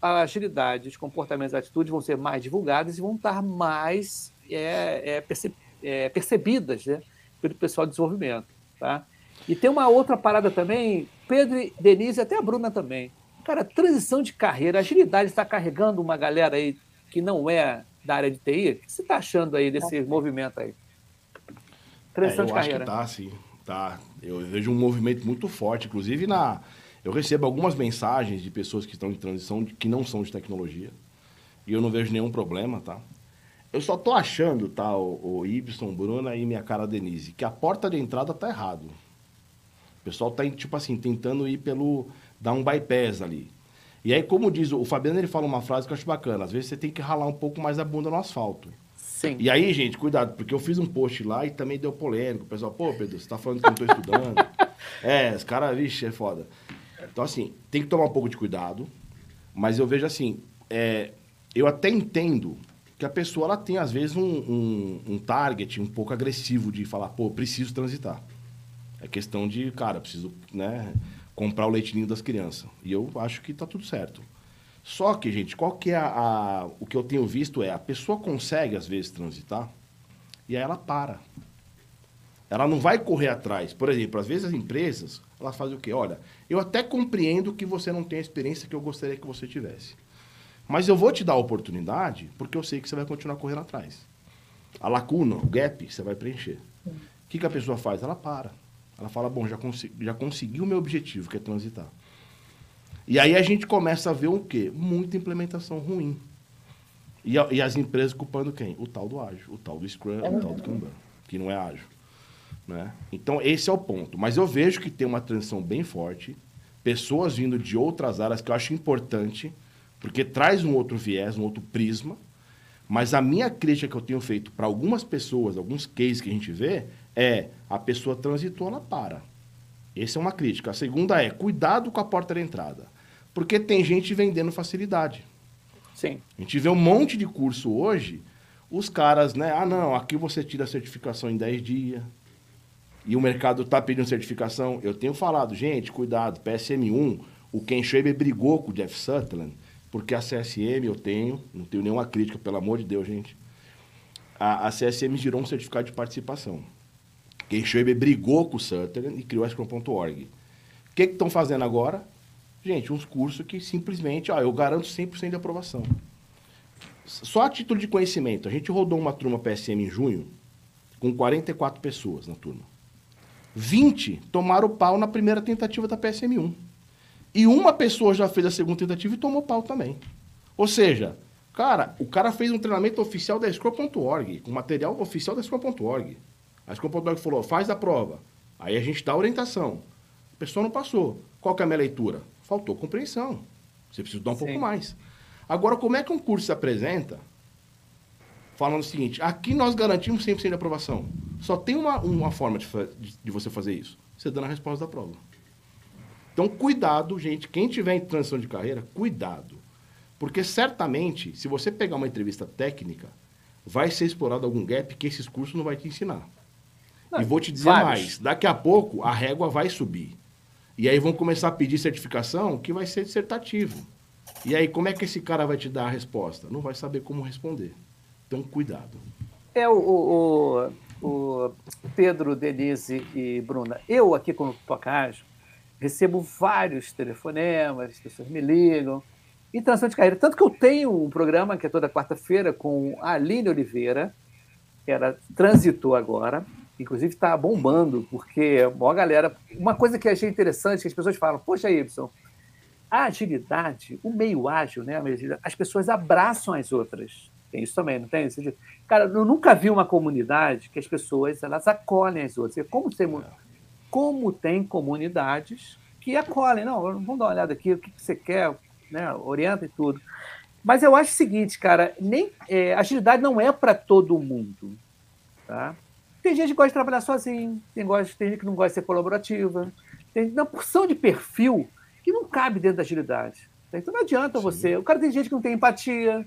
a agilidade, os comportamentos, as atitudes vão ser mais divulgadas e vão estar mais é, é, perce, é, percebidas né, pelo pessoal de desenvolvimento. Tá? E tem uma outra parada também, Pedro, Denise, até a Bruna também. Cara, transição de carreira, agilidade está carregando uma galera aí que não é da área de TI? O que você está achando aí desse movimento aí? Transição é, de carreira. Acho que tá, sim. Tá. Eu vejo um movimento muito forte, inclusive na. Eu recebo algumas mensagens de pessoas que estão em transição que não são de tecnologia. E eu não vejo nenhum problema, tá? Eu só tô achando, tá, o, o Ibson, Bruna e minha cara Denise, que a porta de entrada tá errado. O pessoal tá, tipo assim, tentando ir pelo dá um bypass ali. E aí, como diz o Fabiano, ele fala uma frase que eu acho bacana. Às vezes você tem que ralar um pouco mais a bunda no asfalto. Sim. E aí, gente, cuidado, porque eu fiz um post lá e também deu polêmico. O pessoal, pô, Pedro, você tá falando que eu não tô estudando. é, os caras, vixe, é foda. Então, assim, tem que tomar um pouco de cuidado. Mas eu vejo assim, é, eu até entendo que a pessoa ela tem, às vezes, um, um, um target um pouco agressivo de falar, pô, preciso transitar. É questão de, cara, preciso, né? comprar o leitinho das crianças. E eu acho que está tudo certo. Só que, gente, qual que é a, a, o que eu tenho visto é a pessoa consegue às vezes transitar e aí ela para. Ela não vai correr atrás. Por exemplo, às vezes as empresas, elas fazem o quê? Olha, eu até compreendo que você não tem a experiência que eu gostaria que você tivesse. Mas eu vou te dar a oportunidade porque eu sei que você vai continuar correndo atrás. A lacuna, o gap, você vai preencher. O que, que a pessoa faz? Ela para. Ela fala, bom, já, consegui, já consegui o meu objetivo, que é transitar. E aí a gente começa a ver o quê? Muita implementação ruim. E, e as empresas culpando quem? O tal do ágil, o tal do Scrum, é o tal do Kanban, que não é ágil. Né? Então, esse é o ponto. Mas eu vejo que tem uma transição bem forte, pessoas vindo de outras áreas que eu acho importante, porque traz um outro viés, um outro prisma. Mas a minha crítica que eu tenho feito para algumas pessoas, alguns cases que a gente vê, é a pessoa transitou, ela para. Essa é uma crítica. A segunda é cuidado com a porta de entrada. Porque tem gente vendendo facilidade. Sim. A gente vê um monte de curso hoje, os caras, né? Ah, não, aqui você tira a certificação em 10 dias. E o mercado está pedindo certificação. Eu tenho falado, gente, cuidado, PSM1, o Ken Schreiber brigou com o Jeff Sutherland, porque a CSM eu tenho, não tenho nenhuma crítica, pelo amor de Deus, gente. A, a CSM girou um certificado de participação. Ken Schreiber brigou com o Sutherland e criou a Scrum.org. O que estão fazendo agora? Gente, uns cursos que simplesmente, ó, eu garanto 100% de aprovação. Só a título de conhecimento, a gente rodou uma turma PSM em junho com 44 pessoas na turma. 20 tomaram pau na primeira tentativa da PSM1. E uma pessoa já fez a segunda tentativa e tomou pau também. Ou seja, cara, o cara fez um treinamento oficial da Scrum.org, com material oficial da Scrum.org. A Scrum.org falou, faz a prova. Aí a gente dá a orientação. A pessoa não passou. Qual que é a minha leitura? Faltou compreensão. Você precisa dar um Sim. pouco mais. Agora, como é que um curso se apresenta falando o seguinte, aqui nós garantimos 100% de aprovação. Só tem uma, uma forma de, de, de você fazer isso. Você dando a resposta da prova. Então, cuidado, gente. Quem tiver em transição de carreira, cuidado. Porque certamente, se você pegar uma entrevista técnica, vai ser explorado algum gap que esses cursos não vai te ensinar. Não, e vou te dizer vários. mais, daqui a pouco a régua vai subir. E aí vão começar a pedir certificação que vai ser dissertativo. E aí, como é que esse cara vai te dar a resposta? Não vai saber como responder. Então, cuidado. É o, o, o Pedro, Denise e Bruna. Eu aqui como Pocage recebo vários telefonemas, as pessoas me ligam. E transição de carreira. Tanto que eu tenho um programa que é toda quarta-feira com a Aline Oliveira, que ela transitou agora, inclusive está bombando, porque a galera. Uma coisa que eu achei interessante, que as pessoas falam, poxa, Y, a agilidade, o meio ágil, né? As pessoas abraçam as outras. Tem isso também, não tem? Cara, eu nunca vi uma comunidade que as pessoas elas acolhem as outras. Como tem, como tem comunidades que acolhem. Não, vamos dar uma olhada aqui, o que você quer, né? orienta e tudo. Mas eu acho o seguinte, cara, nem, é, agilidade não é para todo mundo. Tá? Tem gente que gosta de trabalhar sozinho, tem, gosta, tem gente que não gosta de ser colaborativa, tem uma porção de perfil que não cabe dentro da agilidade. Então não adianta Sim. você. O cara tem gente que não tem empatia,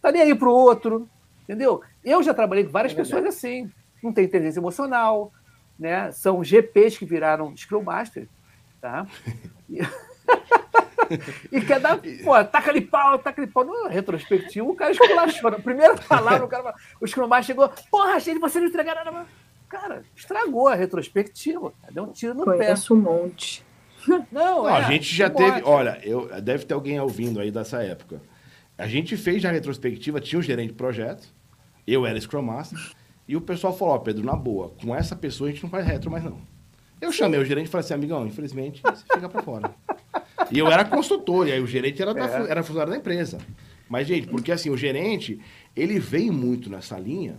tá nem aí pro outro, entendeu? Eu já trabalhei com várias é pessoas assim, não tem inteligência emocional, né? São GPs que viraram Scrum Master, tá? E, e quer dar, pô, taca ali pau, taca ali pau. No retrospectivo, o cara esculachou. Na primeira palavra, o cara, o Scrum Master chegou, porra, gente, você não entregaram nada. Cara, estragou a retrospectiva, deu um tiro no Conheço pé. um monte. Não, não é, a gente já um teve, monte. olha, eu, deve ter alguém ouvindo aí dessa época. A gente fez já a retrospectiva, tinha um gerente de projeto, eu era Scrum Master, e o pessoal falou, ó, Pedro, na boa, com essa pessoa a gente não faz retro mais não. Eu chamei o gerente e falei assim, amigão, infelizmente, você fica para fora. E eu era consultor, e aí o gerente era, da, é. era funcionário da empresa. Mas, gente, porque assim, o gerente, ele vem muito nessa linha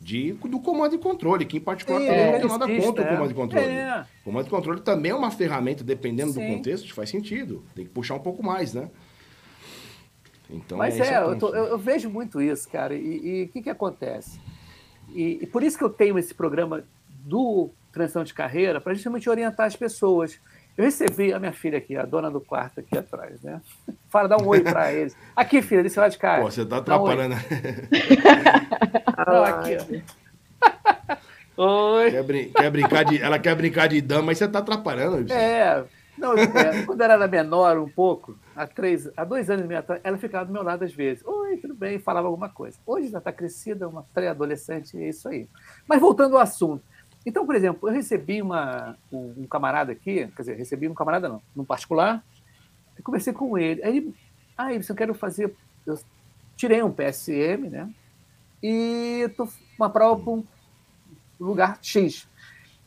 de, do comando e controle, que em particular é, também não tem nada contra o comando e controle. É. O comando e controle também é uma ferramenta, dependendo Sim. do contexto, faz sentido. Tem que puxar um pouco mais, né? Então, Mas é, é eu, tô, eu, eu, vejo muito isso, cara. E o que, que acontece? E, e, por isso que eu tenho esse programa do transição de carreira, para justamente orientar as pessoas. Eu recebi a minha filha aqui, a dona do quarto aqui atrás, né? Fala, dá um oi para eles. Aqui, filha, desse lado de cá. Pô, você tá atrapalhando. Um Não, aqui, ó. Oi. Quer, brin quer, brincar de, ela quer brincar de dama, mas você tá atrapalhando. É, não, é, quando ela era menor um pouco, há, três, há dois anos e meio atrás, ela ficava do meu lado às vezes. Oi, tudo bem? Falava alguma coisa. Hoje já está crescida, uma pré-adolescente, é isso aí. Mas voltando ao assunto. Então, por exemplo, eu recebi uma, um, camarada aqui, quer dizer, recebi um camarada não, num particular, e conversei com ele. Aí ele, ah, eu quero fazer, eu tirei um PSM, né? E estou uma prova para um lugar X.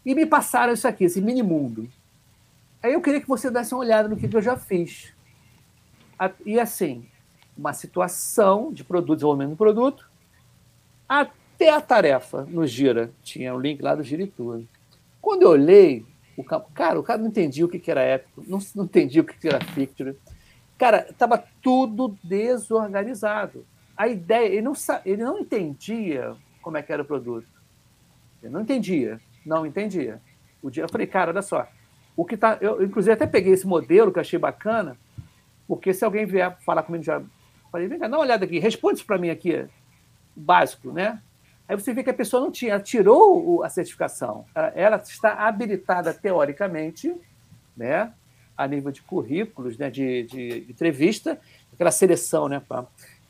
E me passaram isso aqui, esse mini mundo. Aí eu queria que você desse uma olhada no que, que eu já fiz. E assim, uma situação de produto, desenvolvimento do produto, até a tarefa no Gira. Tinha um link lá do Gira e tudo. Quando eu olhei, o cara, o cara não entendia o que, que era épico, não, não entendia o que, que era Fictory. Cara, estava tudo desorganizado. A ideia, ele não, ele não entendia como é que era o produto. Ele não entendia, não entendia. O dia eu falei, cara, olha só, o que tá, eu inclusive até peguei esse modelo que achei bacana, porque se alguém vier falar comigo já, falei, vem cá, dá uma olhada aqui, responde isso para mim aqui, básico, né? Aí você vê que a pessoa não tinha, ela tirou a certificação, ela, está habilitada teoricamente, né? A nível de currículos, né? De, de, entrevista, aquela seleção, né?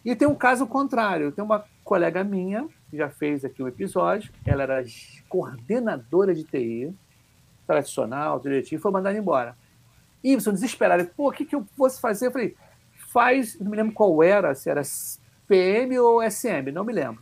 E tem um caso contrário, tem uma colega minha que já fez aqui um episódio, ela era coordenadora de TI, tradicional, diretivo, foi mandado embora. Y, desesperado, pô, o que, que eu fosse fazer? Eu falei, faz, não me lembro qual era, se era PM ou SM, não me lembro.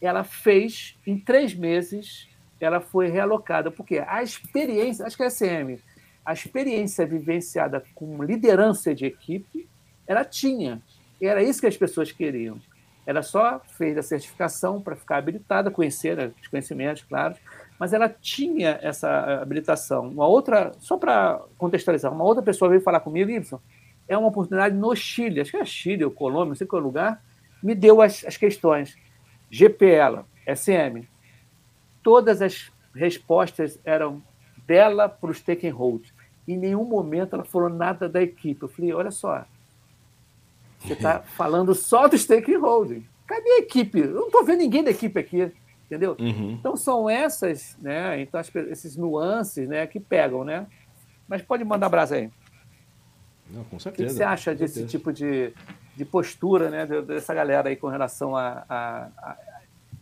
Ela fez, em três meses, ela foi realocada, porque a experiência, acho que é SM, a experiência vivenciada com liderança de equipe, ela tinha. Era isso que as pessoas queriam. Ela só fez a certificação para ficar habilitada, conhecer né, os conhecimentos, claro, mas ela tinha essa habilitação. Uma outra, só para contextualizar, uma outra pessoa veio falar comigo, Ibson, é uma oportunidade no Chile, acho que é Chile ou Colômbia, não sei qual lugar, me deu as, as questões. GPL, SM. Todas as respostas eram dela para os stakeholders. Em nenhum momento ela falou nada da equipe. Eu falei, olha só, você está falando só do stakeholder. Cadê a equipe? Eu não estou vendo ninguém da equipe aqui, entendeu? Uhum. Então são essas, né? Então esses nuances, né, que pegam, né? Mas pode mandar brasa aí. Não, com certeza. O que você acha desse tipo de, de postura, né, dessa galera aí com relação a, a, a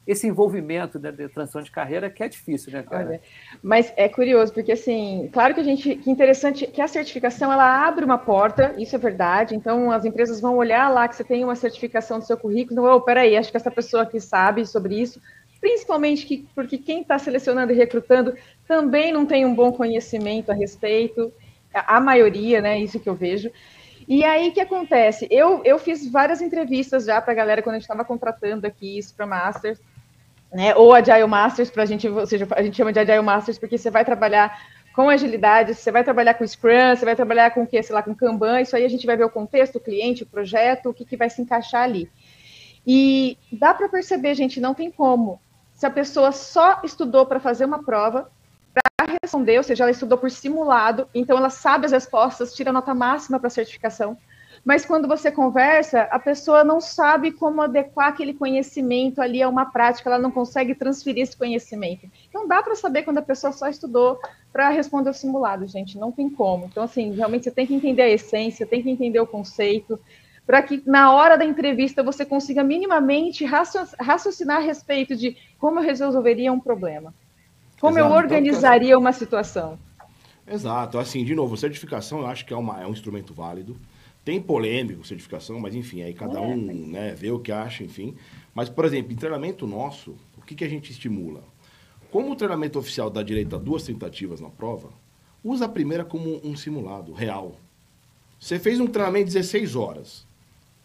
esse envolvimento né, de transição de carreira que é difícil, né, cara? Olha, mas é curioso, porque assim, claro que a gente, que interessante que a certificação ela abre uma porta, isso é verdade. Então as empresas vão olhar lá que você tem uma certificação do seu currículo, não, oh, peraí, acho que essa pessoa aqui sabe sobre isso, principalmente que, porque quem está selecionando e recrutando também não tem um bom conhecimento a respeito, a, maioria, né? Isso que eu vejo. E aí, que acontece? Eu, eu fiz várias entrevistas já para a galera quando a gente estava contratando aqui isso para Masters, né? Ou Agile Masters, para a gente, ou seja, a gente chama de Agile Masters porque você vai trabalhar com agilidade, você vai trabalhar com Scrum, você vai trabalhar com o que, sei lá, com Kanban, isso aí a gente vai ver o contexto, o cliente, o projeto, o que, que vai se encaixar ali. E dá para perceber, gente, não tem como. Se a pessoa só estudou para fazer uma prova, para responder, ou seja, ela estudou por simulado, então ela sabe as respostas, tira nota máxima para a certificação mas quando você conversa, a pessoa não sabe como adequar aquele conhecimento ali a uma prática, ela não consegue transferir esse conhecimento. Então dá para saber quando a pessoa só estudou para responder o simulado, gente, não tem como. Então assim, realmente você tem que entender a essência, tem que entender o conceito, para que na hora da entrevista você consiga minimamente raciocinar a respeito de como eu resolveria um problema. Como Exato. eu organizaria uma situação. Exato. Assim, de novo, certificação eu acho que é, uma, é um instrumento válido. Tem polêmico, certificação, mas enfim, aí cada é, um né, vê o que acha, enfim. Mas, por exemplo, em treinamento nosso, o que, que a gente estimula? Como o treinamento oficial dá direito a duas tentativas na prova, usa a primeira como um simulado real. Você fez um treinamento de 16 horas,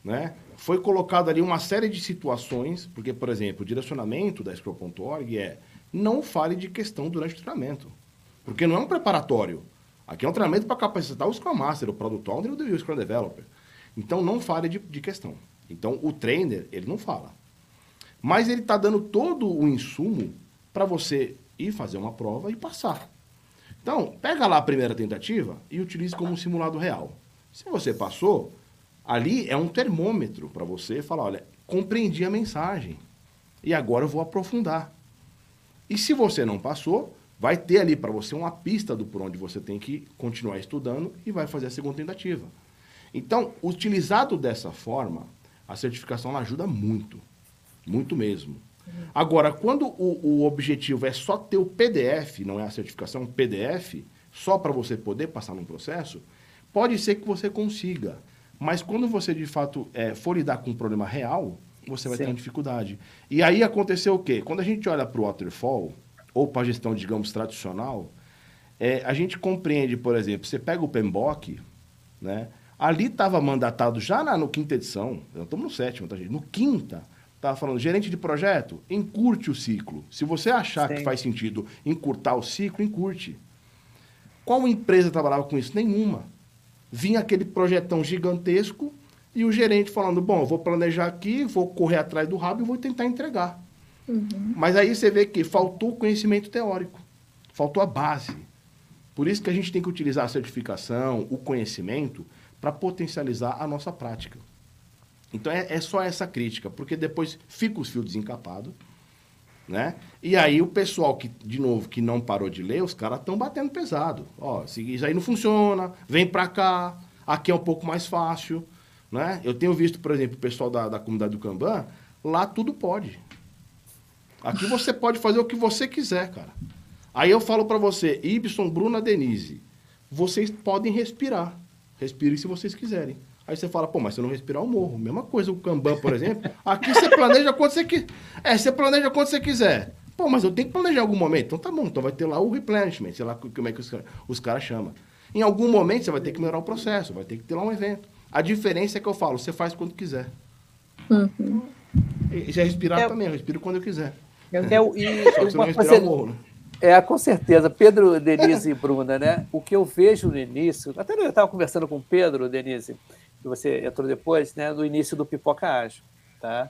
né? Foi colocado ali uma série de situações, porque, por exemplo, o direcionamento da Scroll.org é não fale de questão durante o treinamento. Porque não é um preparatório. Aqui é um treinamento para capacitar o Scrum Master, o Product Owner e o Scrum Developer. Então, não fale de, de questão. Então, o trainer, ele não fala. Mas ele está dando todo o insumo para você ir fazer uma prova e passar. Então, pega lá a primeira tentativa e utilize como um simulado real. Se você passou, ali é um termômetro para você falar, olha, compreendi a mensagem. E agora eu vou aprofundar. E se você não passou, vai ter ali para você uma pista do por onde você tem que continuar estudando e vai fazer a segunda tentativa. Então, utilizado dessa forma, a certificação ajuda muito, muito mesmo. Agora, quando o, o, objetivo é só ter o PDF, não é a certificação, PDF, só para você poder passar num processo, pode ser que você consiga. Mas quando você, de fato, é, for lidar com um problema real, você vai Sim. ter uma dificuldade. E aí aconteceu o quê? Quando a gente olha para o Waterfall, ou para a gestão, digamos, tradicional, é, a gente compreende, por exemplo, você pega o PMBOK, né? ali estava mandatado já na, no quinta edição, nós estamos no sétimo, tá, gente? No quinta, estava falando, gerente de projeto, encurte o ciclo. Se você achar Sim. que faz sentido encurtar o ciclo, encurte. Qual empresa trabalhava com isso? Nenhuma. Vinha aquele projetão gigantesco e o gerente falando, bom, vou planejar aqui, vou correr atrás do rabo e vou tentar entregar. Uhum. Mas aí você vê que faltou conhecimento teórico, faltou a base. Por isso que a gente tem que utilizar a certificação, o conhecimento, para potencializar a nossa prática. Então é, é, só essa crítica, porque depois fica os fios desencapados, né? E aí o pessoal que, de novo, que não parou de ler, os caras estão batendo pesado. Ó, isso aí não funciona, vem para cá, aqui é um pouco mais fácil, né? Eu tenho visto, por exemplo, o pessoal da, da comunidade do Kanban, lá tudo pode. Aqui você pode fazer o que você quiser, cara. Aí eu falo para você, Ibson, Bruna, Denise, vocês podem respirar. Respirem se vocês quiserem. Aí você fala, pô, mas se eu não respirar, eu morro. Mesma coisa o Kanban, por exemplo. Aqui você planeja quando você quiser. É, você planeja quando você quiser. Pô, mas eu tenho que planejar em algum momento. Então tá bom, então vai ter lá o replenishment, sei lá como é que os, os caras chamam. Em algum momento você vai ter que melhorar o processo, vai ter que ter lá um evento. A diferença é que eu falo, você faz quando quiser. Uhum. E já respirar É. também, eu respiro quando eu quiser. É, o- e, Só que se eu não respirar, eu morro, né? É, com certeza. Pedro, Denise e Bruna, né? O que eu vejo no início, até eu estava conversando com o Pedro, Denise, que você entrou depois, né? No início do Pipoca Ágil, tá?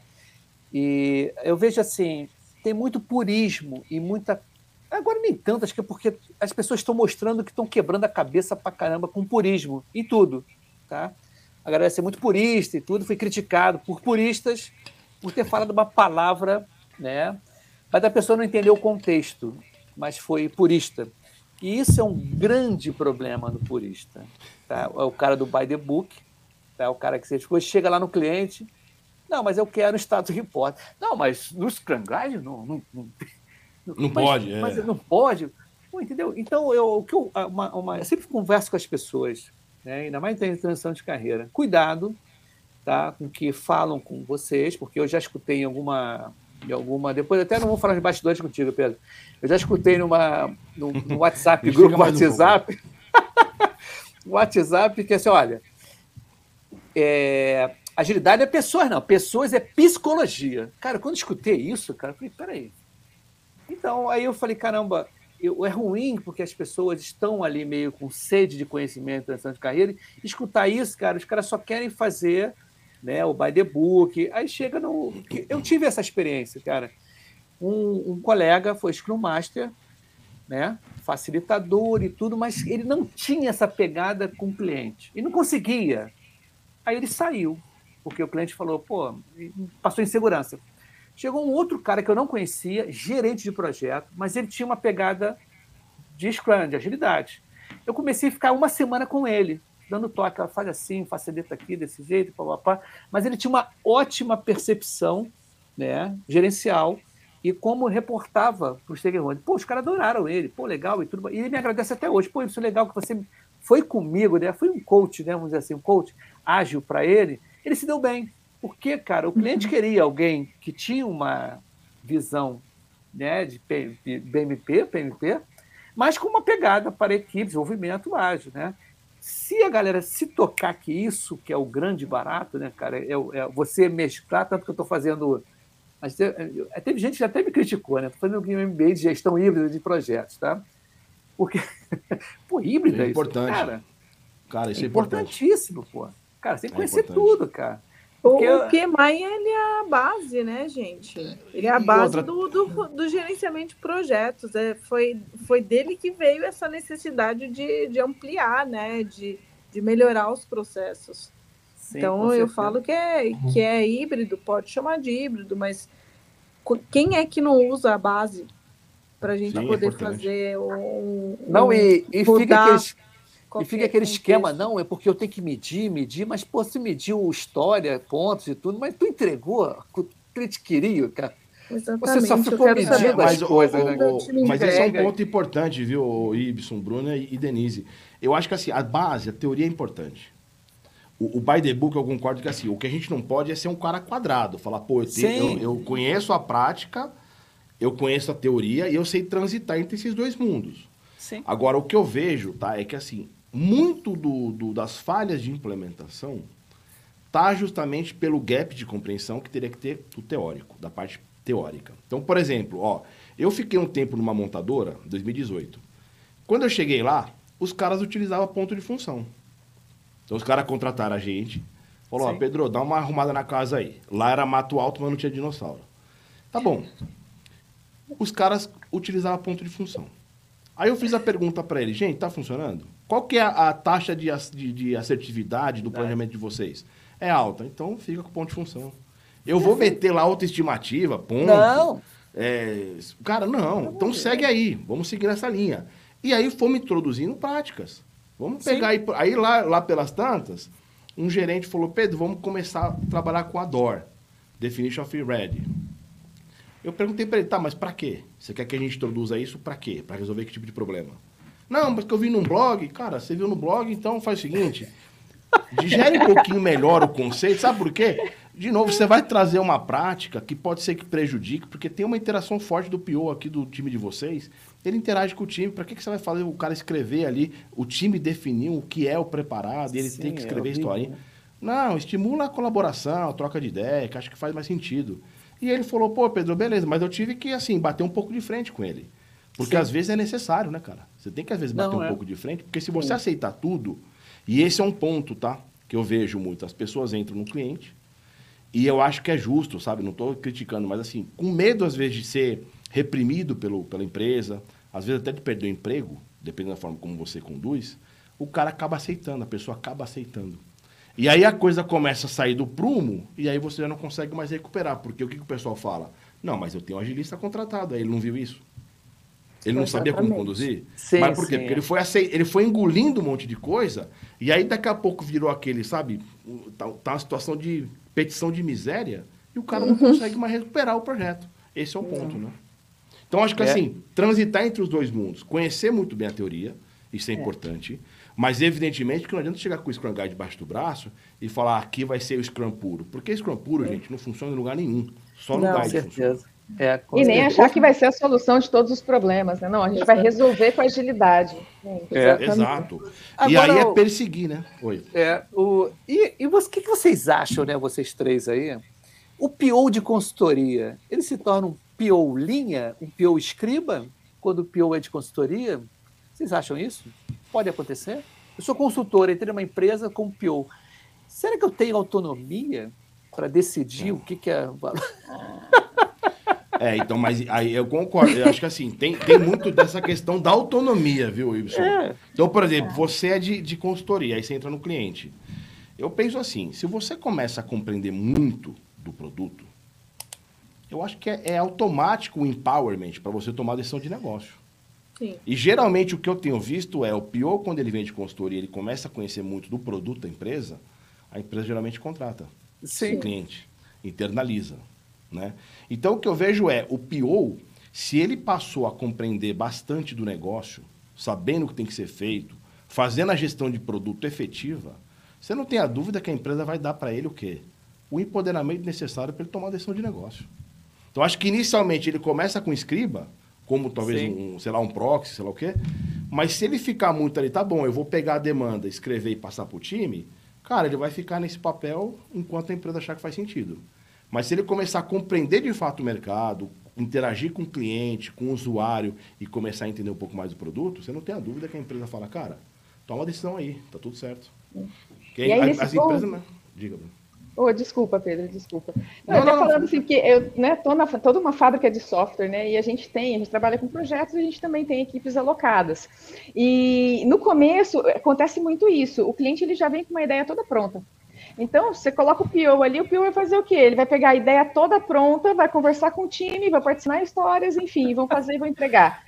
E eu vejo assim, tem muito purismo e muita. Agora nem tanto, acho que é porque as pessoas estão mostrando que estão quebrando a cabeça pra caramba com purismo em tudo, tá? A galera ser muito purista e tudo, foi criticado por puristas por ter falado uma palavra, né? Mas a pessoa não entendeu o contexto, mas foi purista. E isso é um grande problema do purista. Tá? É o cara do by the book, tá? o cara que você depois chega lá no cliente, não, mas eu quero o status report. Não, mas no Scrum Guide não, não, não, Não mas- pode, é. Mas não pode. Pô, entendeu? Então, eu, o que eu, uma, uma- eu sempre converso com as pessoas, né? ainda mais em transição de carreira. Cuidado tá? com o que falam com vocês, porque eu já escutei em alguma. Em alguma depois até não vou falar de bastidores contigo, Pedro. Eu já escutei numa, no, no WhatsApp, grupo mais um WhatsApp, WhatsApp, que é assim, olha, é, agilidade é pessoas, não. Pessoas é psicologia. Cara, quando escutei isso, cara, eu falei, peraí. Então, aí eu falei, caramba, eu, é ruim porque as pessoas estão ali meio com sede de conhecimento, transição de carreira, escutar isso, cara, os caras só querem fazer né, o by the book. Aí chega no. Eu tive essa experiência, cara. Um, um colega foi Scrum Master, né, facilitador e tudo, mas ele não tinha essa pegada com o cliente. E não conseguia. Aí ele saiu, porque o cliente falou, pô, passou insegurança. Chegou um outro cara que eu não conhecia, gerente de projeto, mas ele tinha uma pegada de Scrum, de agilidade. Eu comecei a ficar uma semana com ele, dando toque, faz assim, facilita aqui, desse jeito, papapá. Mas ele tinha uma ótima percepção né, gerencial e como reportava para os stakeholders. Pô, os caras adoraram ele, pô, legal e tudo. E ele me agradece até hoje. Pô, isso é legal que você foi comigo, né? Foi um coach, né? Vamos dizer assim, um coach ágil para ele. Ele se deu bem. Porque, cara, o cliente queria alguém que tinha uma visão né, de BMP, PMP, mas com uma pegada para equipe, desenvolvimento ágil, né? Se a galera se tocar que isso que é o grande barato, né, cara, é, é você mesclar, tanto que eu estou fazendo. Mas te- é, teve gente que até me criticou, né? Estou fazendo um MBA de gestão híbrida de projetos, tá? Porque, pô, híbrida É isso, importante. cara, Cara, isso é é importante. importantíssimo, pô. Cara, você tem que É conhecer importante. tudo, cara. O, Porque- o PMI ele é a base, né, gente? Ele é a base outra- do, do, do gerenciamento de projetos. É, foi, foi dele que veio essa necessidade de, de ampliar, né? De, de melhorar os processos. Sim, então eu falo que é, que é híbrido, pode chamar de híbrido, mas quem é que não usa a base para a gente Sim, é poder importante. fazer um. Não, e, e fica e fica aquele esquema, contexto? não, é porque eu tenho que medir, medir, mas pô, você mediu história, pontos e tudo, mas tu entregou o que ele te queria, cara. Exatamente. só eu ficou medindo as Mas, coisas, o- né? o- time mas esse é um ponto importante, viu, Ibson, Bruna e Denise. Eu acho que assim, a base, a teoria é importante. O, o by the book, eu concordo que assim, o que a gente não pode é ser um cara quadrado. Falar, pô, eu, te- eu- eu conheço a prática, eu conheço a teoria e eu sei transitar entre esses dois mundos. Sim. Agora, o que eu vejo, tá, é que assim, muito do, do- das falhas de implementação tá justamente pelo gap de compreensão que teria que ter do teórico, da parte teórica. Então, por exemplo, ó, eu fiquei um tempo numa montadora, 2018. Quando eu cheguei lá, os caras utilizavam ponto de função. Então, os caras contrataram a gente. Falou, ó. Pedro, dá uma arrumada na casa aí. Lá era mato alto, mas não tinha dinossauro. Tá bom. Os caras utilizavam ponto de função. Aí eu fiz a pergunta para ele, gente, tá funcionando? Qual que é a, a taxa de, de- de assertividade do planejamento de vocês? É alta, então fica com ponto de função. Eu vou meter lá outra estimativa, ponto. Não. É, cara, não. Então segue aí, vamos seguir nessa linha. E aí fomos introduzindo práticas. Vamos Sim. pegar aí, aí lá, lá pelas tantas, um gerente falou, Pedro, vamos começar a trabalhar com a DOR, Definition of Ready. Eu perguntei para ele, tá, mas para quê? Você quer que a gente introduza isso para quê? Para resolver que tipo de problema? Não, porque eu vi num blog. Cara, você viu no blog, então faz o seguinte. Digere um pouquinho melhor o conceito, sabe por quê? De novo, você vai trazer uma prática que pode ser que prejudique, porque tem uma interação forte do PO aqui do time de vocês. Ele interage com o time. Para que, que você vai fazer o cara escrever ali, o time definir o que é o preparado, e ele Sim, tem que é escrever a historinha? né? Não, estimula a colaboração, a troca de ideia, que acho que faz mais sentido. E ele falou, pô, Pedro, beleza, mas eu tive que, assim, bater um pouco de frente com ele. Porque Sim. às vezes é necessário, né, cara? Você tem que, às vezes, bater Não, um é. pouco de frente, porque se você aceitar tudo, e esse é um ponto, tá? Que eu vejo muito. As pessoas entram no cliente, e eu acho que é justo, sabe? Não estou criticando, mas assim, com medo, às vezes, de ser reprimido pelo, pela empresa, às vezes até de perder o emprego, dependendo da forma como você conduz, o cara acaba aceitando, a pessoa acaba aceitando. E aí a coisa começa a sair do prumo e aí você já não consegue mais recuperar. Porque o que, que o pessoal fala? Não, mas eu tenho um agilista contratado, aí ele não viu isso. Ele não sabia como conduzir? Sim, mas por quê? Sim, Porque é. ele, foi aceit... ele foi engolindo um monte de coisa e aí daqui a pouco virou aquele, sabe? Tá, tá uma situação de petição de miséria e o cara não uhum. consegue mais recuperar o projeto. Esse é o ponto, né? Então, acho que é. assim, transitar entre os dois mundos, conhecer muito bem a teoria, isso é, é. importante. Mas, evidentemente, que não adianta chegar com o Scrum Guide debaixo do braço e falar aqui vai ser o Scrum puro. Porque Scrum puro, é. gente, não funciona em lugar nenhum. Só no não, Guide. Com certeza. É, e nem achar que vai ser a solução de todos os problemas, né? Não, a gente vai resolver com agilidade. É, exato. Agora, e aí é perseguir, né? Oi. É, o, e e o que, que vocês acham, né, vocês três aí? O PO de consultoria, ele se torna um PO linha, um PO escriba, quando o PO é de consultoria? Vocês acham isso? Pode acontecer? Eu sou consultor, entrei numa empresa com PO. Será que eu tenho autonomia para decidir o que, que é É, então, mas aí eu concordo. Eu acho que assim, tem, tem muito dessa questão da autonomia, viu, Ibson? É. Então, por exemplo, você é de, de consultoria, aí você entra no cliente. Eu penso assim, se você começa a compreender muito do produto, eu acho que é, é automático o empowerment para você tomar decisão de negócio. Sim. E geralmente o que eu tenho visto é o pior quando ele vem de consultoria, ele começa a conhecer muito do produto da empresa, a empresa geralmente contrata Sim. o cliente, internaliza. Né? Então o que eu vejo é o PO, se ele passou a compreender bastante do negócio, sabendo o que tem que ser feito, fazendo a gestão de produto efetiva, você não tem a dúvida que a empresa vai dar para ele o quê? O empoderamento necessário para ele tomar a decisão de negócio. Então acho que inicialmente ele começa com escriba, como talvez um, sei lá, um proxy, sei lá o quê. Mas se ele ficar muito ali, tá bom, eu vou pegar a demanda, escrever e passar para o time, cara, ele vai ficar nesse papel enquanto a empresa achar que faz sentido. Mas se ele começar a compreender de fato o mercado, interagir com o cliente, com o usuário e começar a entender um pouco mais do produto, você não tem a dúvida que a empresa fala, cara, toma uma decisão aí, tá tudo certo. Porque aí, as ponto... empresas. Né? Diga, Bruno. Oh, desculpa, Pedro, desculpa. Não, não, falando assim, que eu, né, tô na, toda uma fábrica de software, né, e a gente tem, a gente trabalha com projetos, a gente também tem equipes alocadas. E no começo acontece muito isso, o cliente ele já vem com uma ideia toda pronta. Então, você coloca o PO ali, o PO vai fazer o quê? Ele vai pegar a ideia toda pronta, vai conversar com o time, vai participar em histórias, enfim, vão fazer e vão entregar.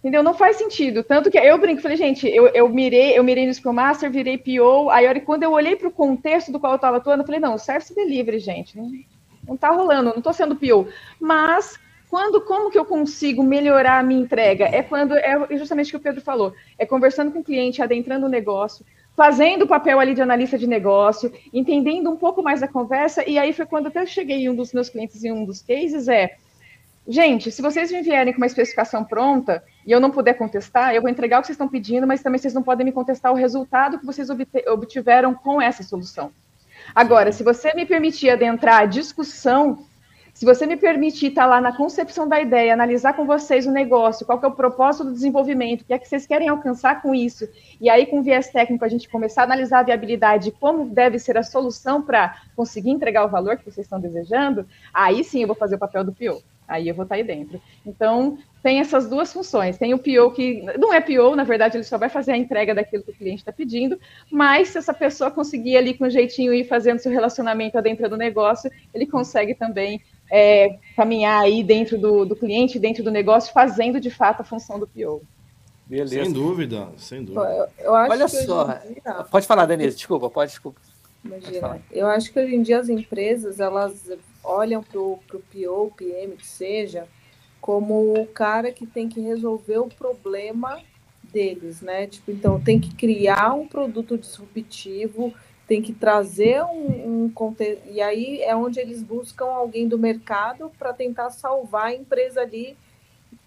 Entendeu? Não faz sentido. Tanto que eu brinco, falei, gente, eu, eu mirei, eu mirei no Scrum Master, virei PO, aí hora, quando eu olhei para o contexto do qual eu estava atuando, eu falei, não, Service Delivery, gente, não, não tá rolando, não estou sendo PO. Mas quando, como que eu consigo melhorar a minha entrega? É quando, é justamente o que o Pedro falou, é conversando com o cliente, adentrando o negócio, fazendo o papel ali de analista de negócio, entendendo um pouco mais da conversa, e aí foi quando até eu cheguei em um dos meus clientes em um dos cases, é, gente, se vocês me vierem com uma especificação pronta, e eu não puder contestar, eu vou entregar o que vocês estão pedindo, mas também vocês não podem me contestar o resultado que vocês obtiveram com essa solução. Agora, se você me permitir adentrar a discussão, se você me permitir estar lá na concepção da ideia, analisar com vocês o negócio, qual é o propósito do desenvolvimento, o que é que vocês querem alcançar com isso, e aí com viés técnico a gente começar a analisar a viabilidade, como deve ser a solução para conseguir entregar o valor que vocês estão desejando, aí sim eu vou fazer o papel do PO. Aí eu vou estar aí dentro. Então, tem essas duas funções. Tem o PO que não é PO, na verdade, ele só vai fazer a entrega daquilo que o cliente está pedindo, mas se essa pessoa conseguir ali com um jeitinho ir fazendo seu relacionamento dentro do negócio, ele consegue também é, caminhar aí dentro do, do cliente, dentro do negócio, fazendo de fato a função do PO. Beleza. Sem dúvida, sem dúvida. Eu, eu Olha só, dia... pode falar, Denise, desculpa, pode, desculpa. Imagina, eu acho que hoje em dia as empresas, elas olham para o PO, PM, que seja, como o cara que tem que resolver o problema deles, né? Tipo, então tem que criar um produto disruptivo, tem que trazer um, um conteúdo. E aí é onde eles buscam alguém do mercado para tentar salvar a empresa ali,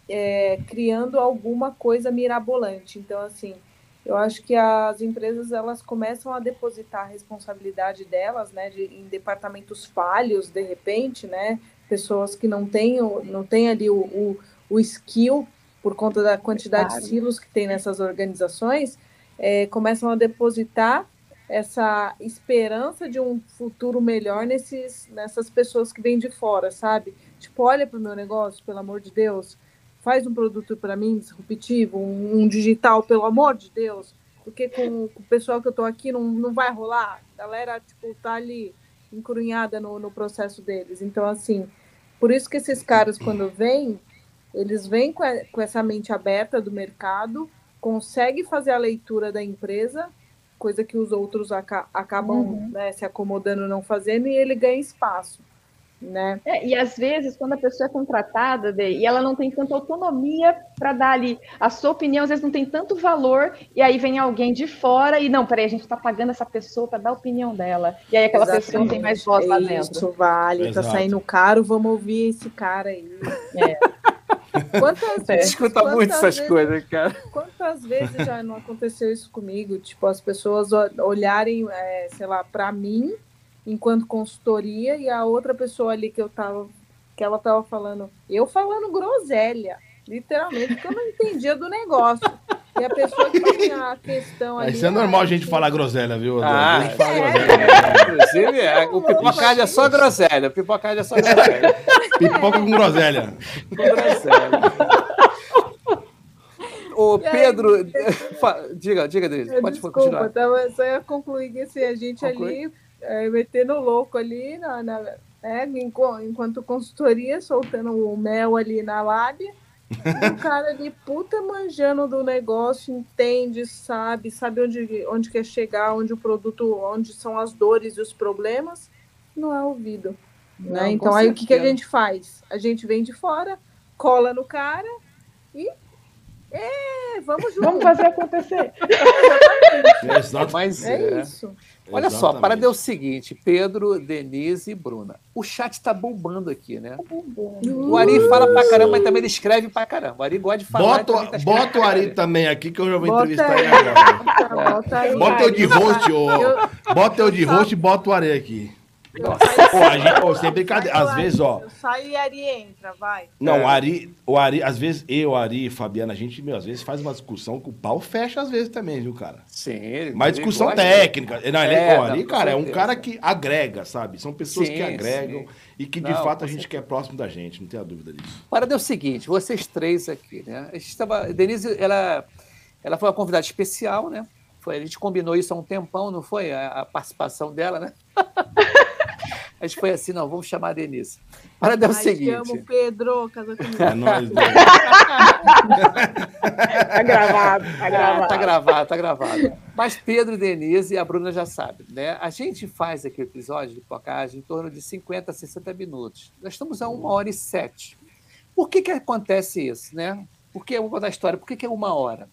é, criando alguma coisa mirabolante. Então, assim, eu acho que as empresas elas começam a depositar a responsabilidade delas, né, de, em departamentos falhos, de repente, né, pessoas que não têm, não têm ali o, o, o skill por conta da quantidade claro. de silos que tem nessas organizações, é, começam a depositar essa esperança de um futuro melhor nesses, nessas pessoas que vêm de fora, sabe? Tipo, olha para o meu negócio, pelo amor de Deus, faz um produto para mim disruptivo, um, um, digital, pelo amor de Deus, porque com, com o pessoal que eu estou aqui não, não vai rolar. A galera, tipo, tá ali encrunhada no, no processo deles. Então, assim, por isso que esses caras, quando vêm, eles vêm com, a, com essa mente aberta do mercado, conseguem fazer a leitura da empresa, coisa que os outros aca acabam uhum. né, se acomodando não fazendo, e ele ganha espaço né? É, e às vezes, quando a pessoa é contratada de, e ela não tem tanta autonomia para dar ali a sua opinião, às vezes não tem tanto valor, e aí vem alguém de fora e não, peraí, a gente está pagando essa pessoa para dar a opinião dela. E aí aquela Exatamente. pessoa não tem mais voz lá dentro. Isso vale, tá Exato. tá saindo caro, vamos ouvir esse cara aí. É. Quantas vezes, escuta quantas muito essas vezes, coisas, cara. Quantas vezes já não aconteceu isso comigo? Tipo, as pessoas olharem, é, sei lá, para mim enquanto consultoria e a outra pessoa ali que eu tava que ela tava falando, eu falando groselha, literalmente, porque eu não entendia do negócio. E a pessoa que tinha a questão ali. Isso é normal a gente falar groselha, viu? Ah, a gente fala é, groselha. Inclusive, é, o pipocard é só groselha. O pipocard é só groselha. Pipoca com groselha. Com groselha. Ô, Pedro, aí, diga, diga, Denise, pode desculpa, continuar. Tava, só ia concluir que assim, a gente Conclui. ali é, metendo louco ali, na, na né, enquanto consultoria, soltando o mel ali na lábia. o cara ali, puta manjando do negócio, entende, sabe, sabe onde, onde quer chegar, onde o produto, onde são as dores e os problemas, não é ouvido. Não, né? Então aí o que, que a gente faz? A gente vem de fora, cola no cara e é, vamos junto. Vamos fazer acontecer. Exatamente. Mas é, é isso. Olha Exatamente. só, para dar o seguinte, Pedro, Denise e Bruna. O chat está bombando aqui, né? Tá bombando. O Ari fala pra caramba, mas também ele escreve pra caramba. O Ari gosta de falar. Bota, tá bota o Ari também aqui, que eu já vou bota entrevistar ele agora. Bota, aí, bota eu de host, eu... bota eu de host e bota o Ari aqui. Pô, a gente, pô, sem brincadeira. Às vezes, ó. Sai e Ari entra, vai. Não, o Ari, o Ari, às vezes, eu, Ari, Fabiana, a gente, meu, às vezes faz uma discussão que o pau fecha às vezes também, viu, cara? Sim. Mas discussão técnica. Não, ele, é, ó, Ari, cara, é um cara que agrega, sabe? São pessoas sim, que agregam sim. e que, de não, fato, a gente quer próximo da gente, não tenha dúvida disso. Para é o seguinte, vocês três aqui, né? A gente estava. Denise, ela, ela foi uma convidada especial, né? Foi, a gente combinou isso há um tempão, não foi? A, a participação dela, né? A gente foi assim, não, vamos chamar a Denise. Para dar o seguinte. Te amo, Pedro, casa comigo. É nóis, né? tá gravado, tá gravado. tá gravado, tá gravado. Mas Pedro, Denise e a Bruna já sabem, né? A gente faz aqui o episódio de Pocagem em torno de 50 a 60 minutos. Nós estamos a uma hora e sete. Por que que acontece isso, né? Porque eu vou contar a história. Por que, que é uma hora?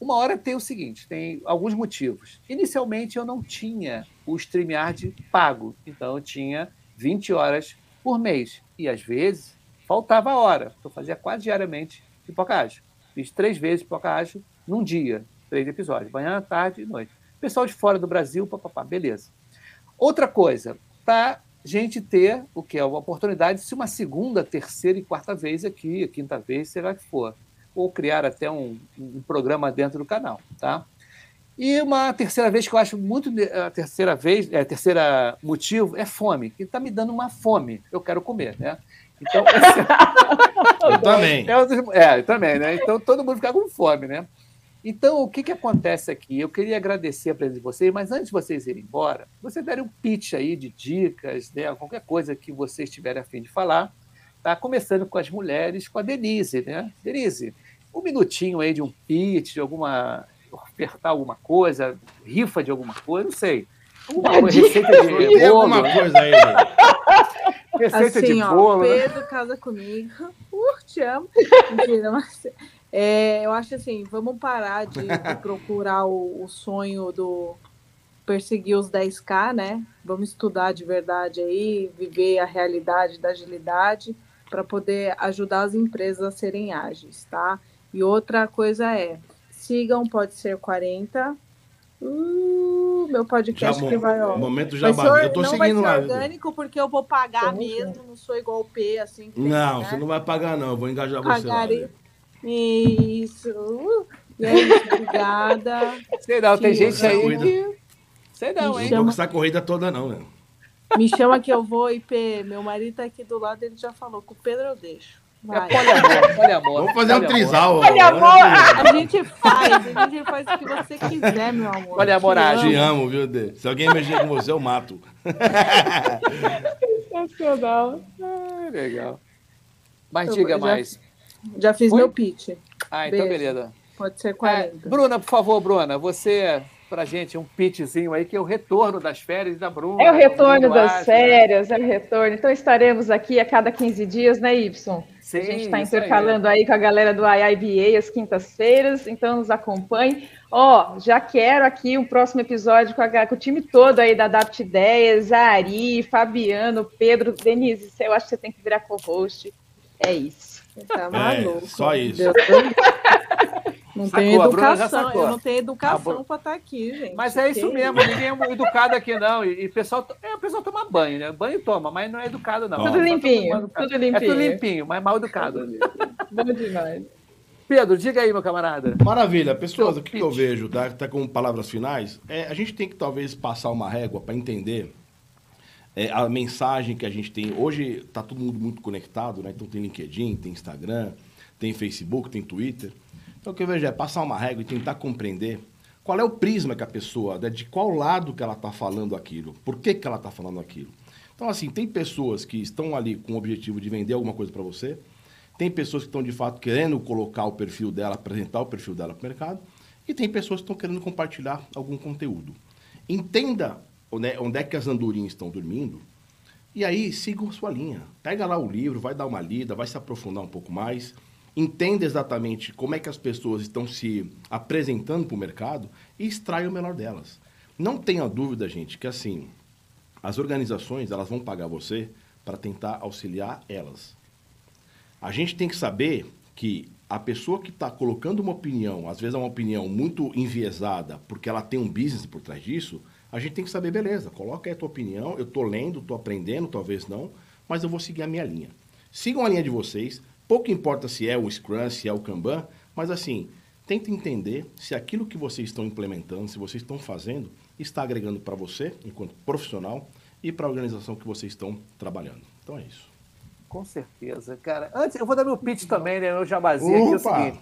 Uma hora tem o seguinte, tem alguns motivos. Inicialmente eu não tinha o StreamYard pago, então eu tinha 20 horas por mês. E às vezes faltava hora. Eu fazia quase diariamente pipocagem. Fiz três vezes pipocagem num dia, três episódios, manhã, tarde e noite. Pessoal de fora do Brasil, papapá, beleza. Outra coisa, para gente ter o que é uma oportunidade de ser uma segunda, terceira e quarta vez aqui, quinta vez, será que for ou criar até um, um programa dentro do canal, tá? E uma terceira vez que eu acho muito a terceira vez, é, a terceira motivo é fome, que está me dando uma fome, eu quero comer, né? Então, eu também. É, é, eu também, né? Então todo mundo fica com fome, né? Então, o que, que acontece aqui? Eu queria agradecer a presença de vocês, mas antes de vocês irem embora, vocês derem um pitch aí de dicas, né? qualquer coisa que vocês tiverem a fim de falar, tá? Começando com as mulheres, com a Denise, né? Denise, um minutinho aí de um pitch, de alguma. ofertar alguma coisa, rifa de alguma coisa, não sei. Alguma coisa, receita de bolo. alguma coisa aí. Receita assim, de ó, bolo. Né? Pedro casa comigo. Uh, te amo. Mentira, mas. É, eu acho assim, vamos parar de, de procurar o, o, sonho do perseguir os 10K, né? Vamos estudar de verdade aí, viver a realidade da agilidade para poder ajudar as empresas a serem ágeis, tá? E outra coisa é, sigam, pode ser 40. Uh, meu podcast Já, que vai, ó. Momento jabá. ser- Eu tô não seguindo vai lá. ser orgânico porque eu vou pagar Tamo mesmo, não sou igual o P, assim. que tem, Não, né? você não vai pagar, não. Eu vou engajar você lá. Pagarei. Isso. Uh, E obrigada. Sei não, tem gente aí cuida. que. Sei não, Não hein? vou com essa corrida toda, não, né? Me chama que eu vou, IP. Meu marido tá aqui do lado, ele já falou. Com o Pedro eu deixo. É poliamor, poliamor. Vamos fazer um poliamor. trisal. ó. Olha, amor! A gente faz, a gente faz o que você quiser, meu amor. Olha a Te amo. viu, Dê? Se alguém mexer com você, eu mato. Sensacional. Ah, legal. Mas Eu- diga já- mais. Já fiz Foi? meu pitch. Ah, então Beijo. beleza. Pode ser É, 40. Bruna, por favor, Bruna, você, pra gente, um pitchzinho aí, que é o retorno das férias da Bruna. É o retorno das Duarte, férias, é o retorno. Então estaremos aqui a cada 15 dias, né, Y? Sim, a gente está isso aí. intercalando aí. com a galera do IIBA às quintas-feiras, então nos acompanhe. Ó, já quero aqui um próximo episódio com, a- com o time todo aí da Adapt Ideias, a Ari, Fabiano, Pedro, Denise, eu acho que você tem que virar co-host. É isso. Tá maluco. só isso. Não Sacou, tem educação, eu não tenho educação Bru- para estar aqui, gente. Mas é isso Que mesmo, ninguém é educado aqui, não. E, e pessoal, é, o pessoal toma banho, né? Banho toma, mas não é educado, não. Tudo limpinho, educado. tudo limpinho. É tudo limpinho, mas mal educado. Bom demais. Pedro, diga aí, meu camarada. Maravilha. Pessoas, o que, que eu vejo, tá, tá com palavras finais, é, a gente tem que talvez passar uma régua para entender é, a mensagem que a gente tem. Hoje está todo mundo muito conectado, né? Então tem LinkedIn, tem Instagram, tem Facebook, tem Twitter. Então o que eu vejo é passar uma régua e tentar compreender qual é o prisma que a pessoa, de qual lado que ela está falando aquilo, por que, que ela está falando aquilo. Então, assim, tem pessoas que estão ali com o objetivo de vender alguma coisa para você, tem pessoas que estão de fato querendo colocar o perfil dela, apresentar o perfil dela para o mercado, e tem pessoas que estão querendo compartilhar algum conteúdo. Entenda onde é, é que as andorinhas estão dormindo, e aí siga a sua linha. Pega lá o livro, vai dar uma lida, vai se aprofundar um pouco mais, entenda exatamente como é que as pessoas estão se apresentando para o mercado e extrai o melhor delas. Não tenha dúvida, gente, que assim, as organizações elas vão pagar você para tentar auxiliar elas. A gente tem que saber que a pessoa que está colocando uma opinião, às vezes é uma opinião muito enviesada, porque ela tem um business por trás disso, a gente tem que saber, beleza, coloca aí a tua opinião, eu estou lendo, estou aprendendo, talvez não, mas eu vou seguir a minha linha. Sigam a linha de vocês, pouco importa se é o Scrum, se é o Kanban, mas assim, tenta entender se aquilo que vocês estão implementando, se vocês estão fazendo, está agregando para você, enquanto profissional, e para a organização que vocês estão trabalhando. Então é isso. Com certeza, cara. Antes, eu vou dar meu pitch também, né? Meu jabazinho aqui é o seguinte.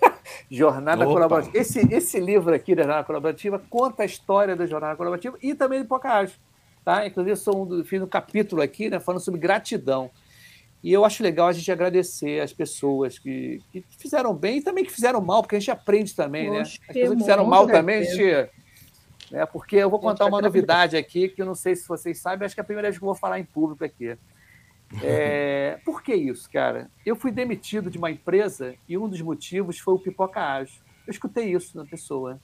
Jornada Opa! Colaborativa. Esse, esse livro aqui da Jornada Colaborativa conta a história da Jornada Colaborativa e também do Pocahontas. Tá? Inclusive, eu sou um do, fiz um capítulo aqui né, falando sobre gratidão. E eu acho legal a gente agradecer as pessoas que, que fizeram bem e também que fizeram mal, porque a gente aprende também, né? As Oxe, pessoas que fizeram mal também, a gente. Né, porque eu vou contar uma novidade aqui que eu não sei se vocês sabem, acho que é a primeira vez que eu vou falar em público aqui. É, por que isso, cara? Eu fui demitido de uma empresa e um dos motivos foi o pipoca ágil. Eu escutei isso na pessoa,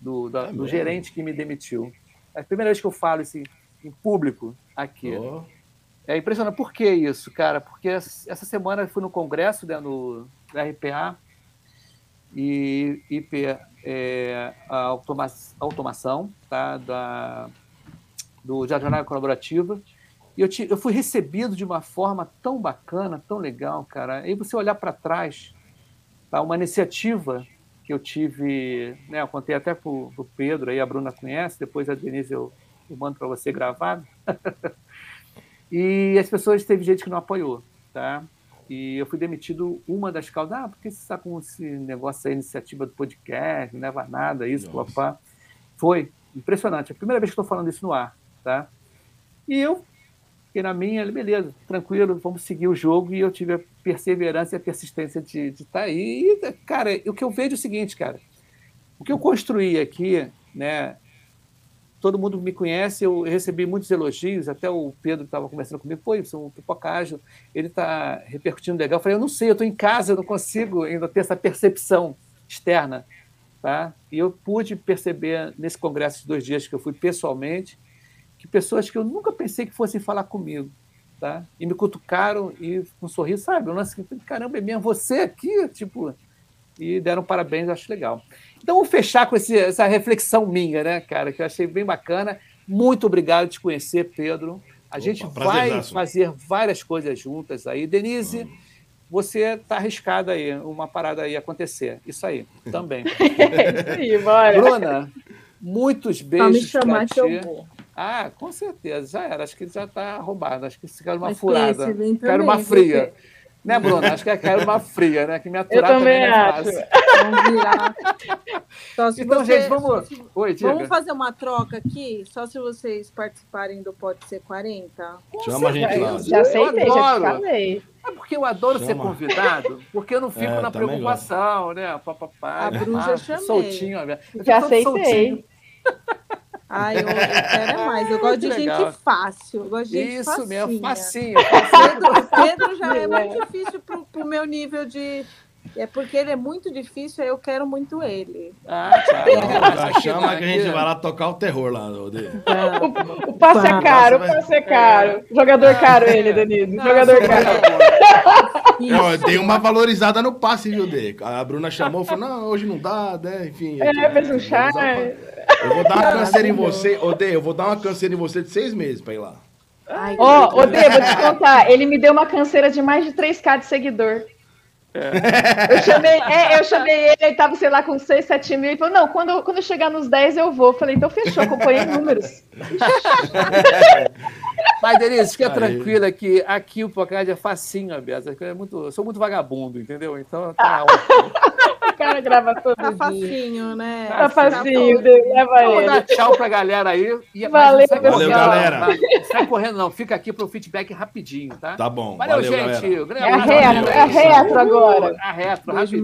do, da- É do gerente que me demitiu. É a primeira vez que eu falo isso em, público aqui. Ó, É impressionante. Por que isso, cara? Porque essa semana eu fui no congresso né, no RPA e IP é, automa automação tá, da, do da jornada colaborativa. E eu, ti- eu fui recebido de uma forma tão bacana, tão legal, cara. Aí você olhar para trás, tá, uma iniciativa que eu tive, né, eu contei até para o Pedro, aí a Bruna conhece, depois a Denise eu, eu mando para você gravado. E as pessoas, teve gente que não apoiou, tá? E eu fui demitido uma das causas. Ah, por que você está com esse negócio aí, iniciativa do podcast, não leva nada, isso, papá. Foi impressionante. É a primeira vez que estou falando isso no ar, tá? E eu fiquei na minha, beleza, tranquilo, vamos seguir o jogo. E eu tive a perseverança e a persistência de estar aí. E, cara, o que eu vejo é o seguinte, cara. O que eu construí aqui, né? Todo mundo me conhece, eu recebi muitos elogios, até o Pedro estava conversando comigo, isso, o Pipocágio, ele está repercutindo legal. Eu falei, eu não sei, eu estou em casa, eu não consigo ainda ter essa percepção externa. Tá? E eu pude perceber nesse congresso de dois dias que eu fui pessoalmente, que pessoas que eu nunca pensei que fossem falar comigo, tá? E me cutucaram e com um sorriso, sabe? Eu lance caramba, é mesmo você aqui, tipo, e deram parabéns, acho legal. Então, vou fechar com esse, essa reflexão minha, né, cara, que eu achei bem bacana. Muito obrigado de te conhecer, Pedro. A Opa, gente vai fazer várias coisas juntas aí. Denise, você está arriscada aí, uma parada aí acontecer. Isso aí, também. Isso aí, bora. Bruna, muitos beijos para ti. Ah, com certeza, já era. Acho que já está roubado. Acho que se quer uma Mas furada. Quero uma fria. Você. Né, Bruna? Acho que é quero uma fria, né? Que me aturar Eu também, também é acho. Vamos virar. Então, então você, gente, vamos. Se, Oi, vamos fazer uma troca aqui, só se vocês participarem do Pode Ser 40. Chama a gente lá. Já aceitei, já falei. É porque eu adoro Chama. ser convidado, porque eu não fico é, na preocupação, né? Papapá, a Bruna ah, chamei. Soltinho. Já aceitei. Soltinho. Ai, eu, eu quero é mais. Eu gosto de legal. gente fácil. Eu gosto de gente Isso facinha. mesmo, facinho. Pedro, Pedro já é muito difícil pro, pro meu nível de. É porque ele é muito difícil, aí eu quero muito ele. Ah, tá. É. Chama que a gente vai lá tocar o terror lá. O, o passe é caro, o passe é caro. Jogador caro ele, Danilo. Jogador caro. Não, tem uma valorizada no passe, viu, Dê? A Bruna chamou, falou, não, hoje não dá, né? Enfim. É, fez um charme. Eu vou dar uma canseira em você, Odê, eu vou dar uma canseira em você de seis meses pra ir lá. Ó, oh, Odê, vou te contar, ele me deu uma canseira de mais de 3k de seguidor. É. Eu, chamei, é, eu chamei ele, ele tava, sei lá, com 6, 7 mil, e falou, não, quando, quando eu chegar nos 10 eu vou. Eu falei, então fechou, acompanhei números. Mas, Denise, fica Aí. tranquila que aqui o Pocard é facinho, Abessa. É muito, eu sou muito vagabundo, entendeu? Então tá ótimo. cara grava todo tá dia. facinho, né? Tá, tá facinho, tá leva ele. Vou dar tchau pra galera aí. E, valeu, valeu galera. Não sai correndo, não. Fica aqui pro feedback rapidinho, tá? Tá bom. Valeu, valeu gente. É a retro, é a retro agora. A retro, rapidinho.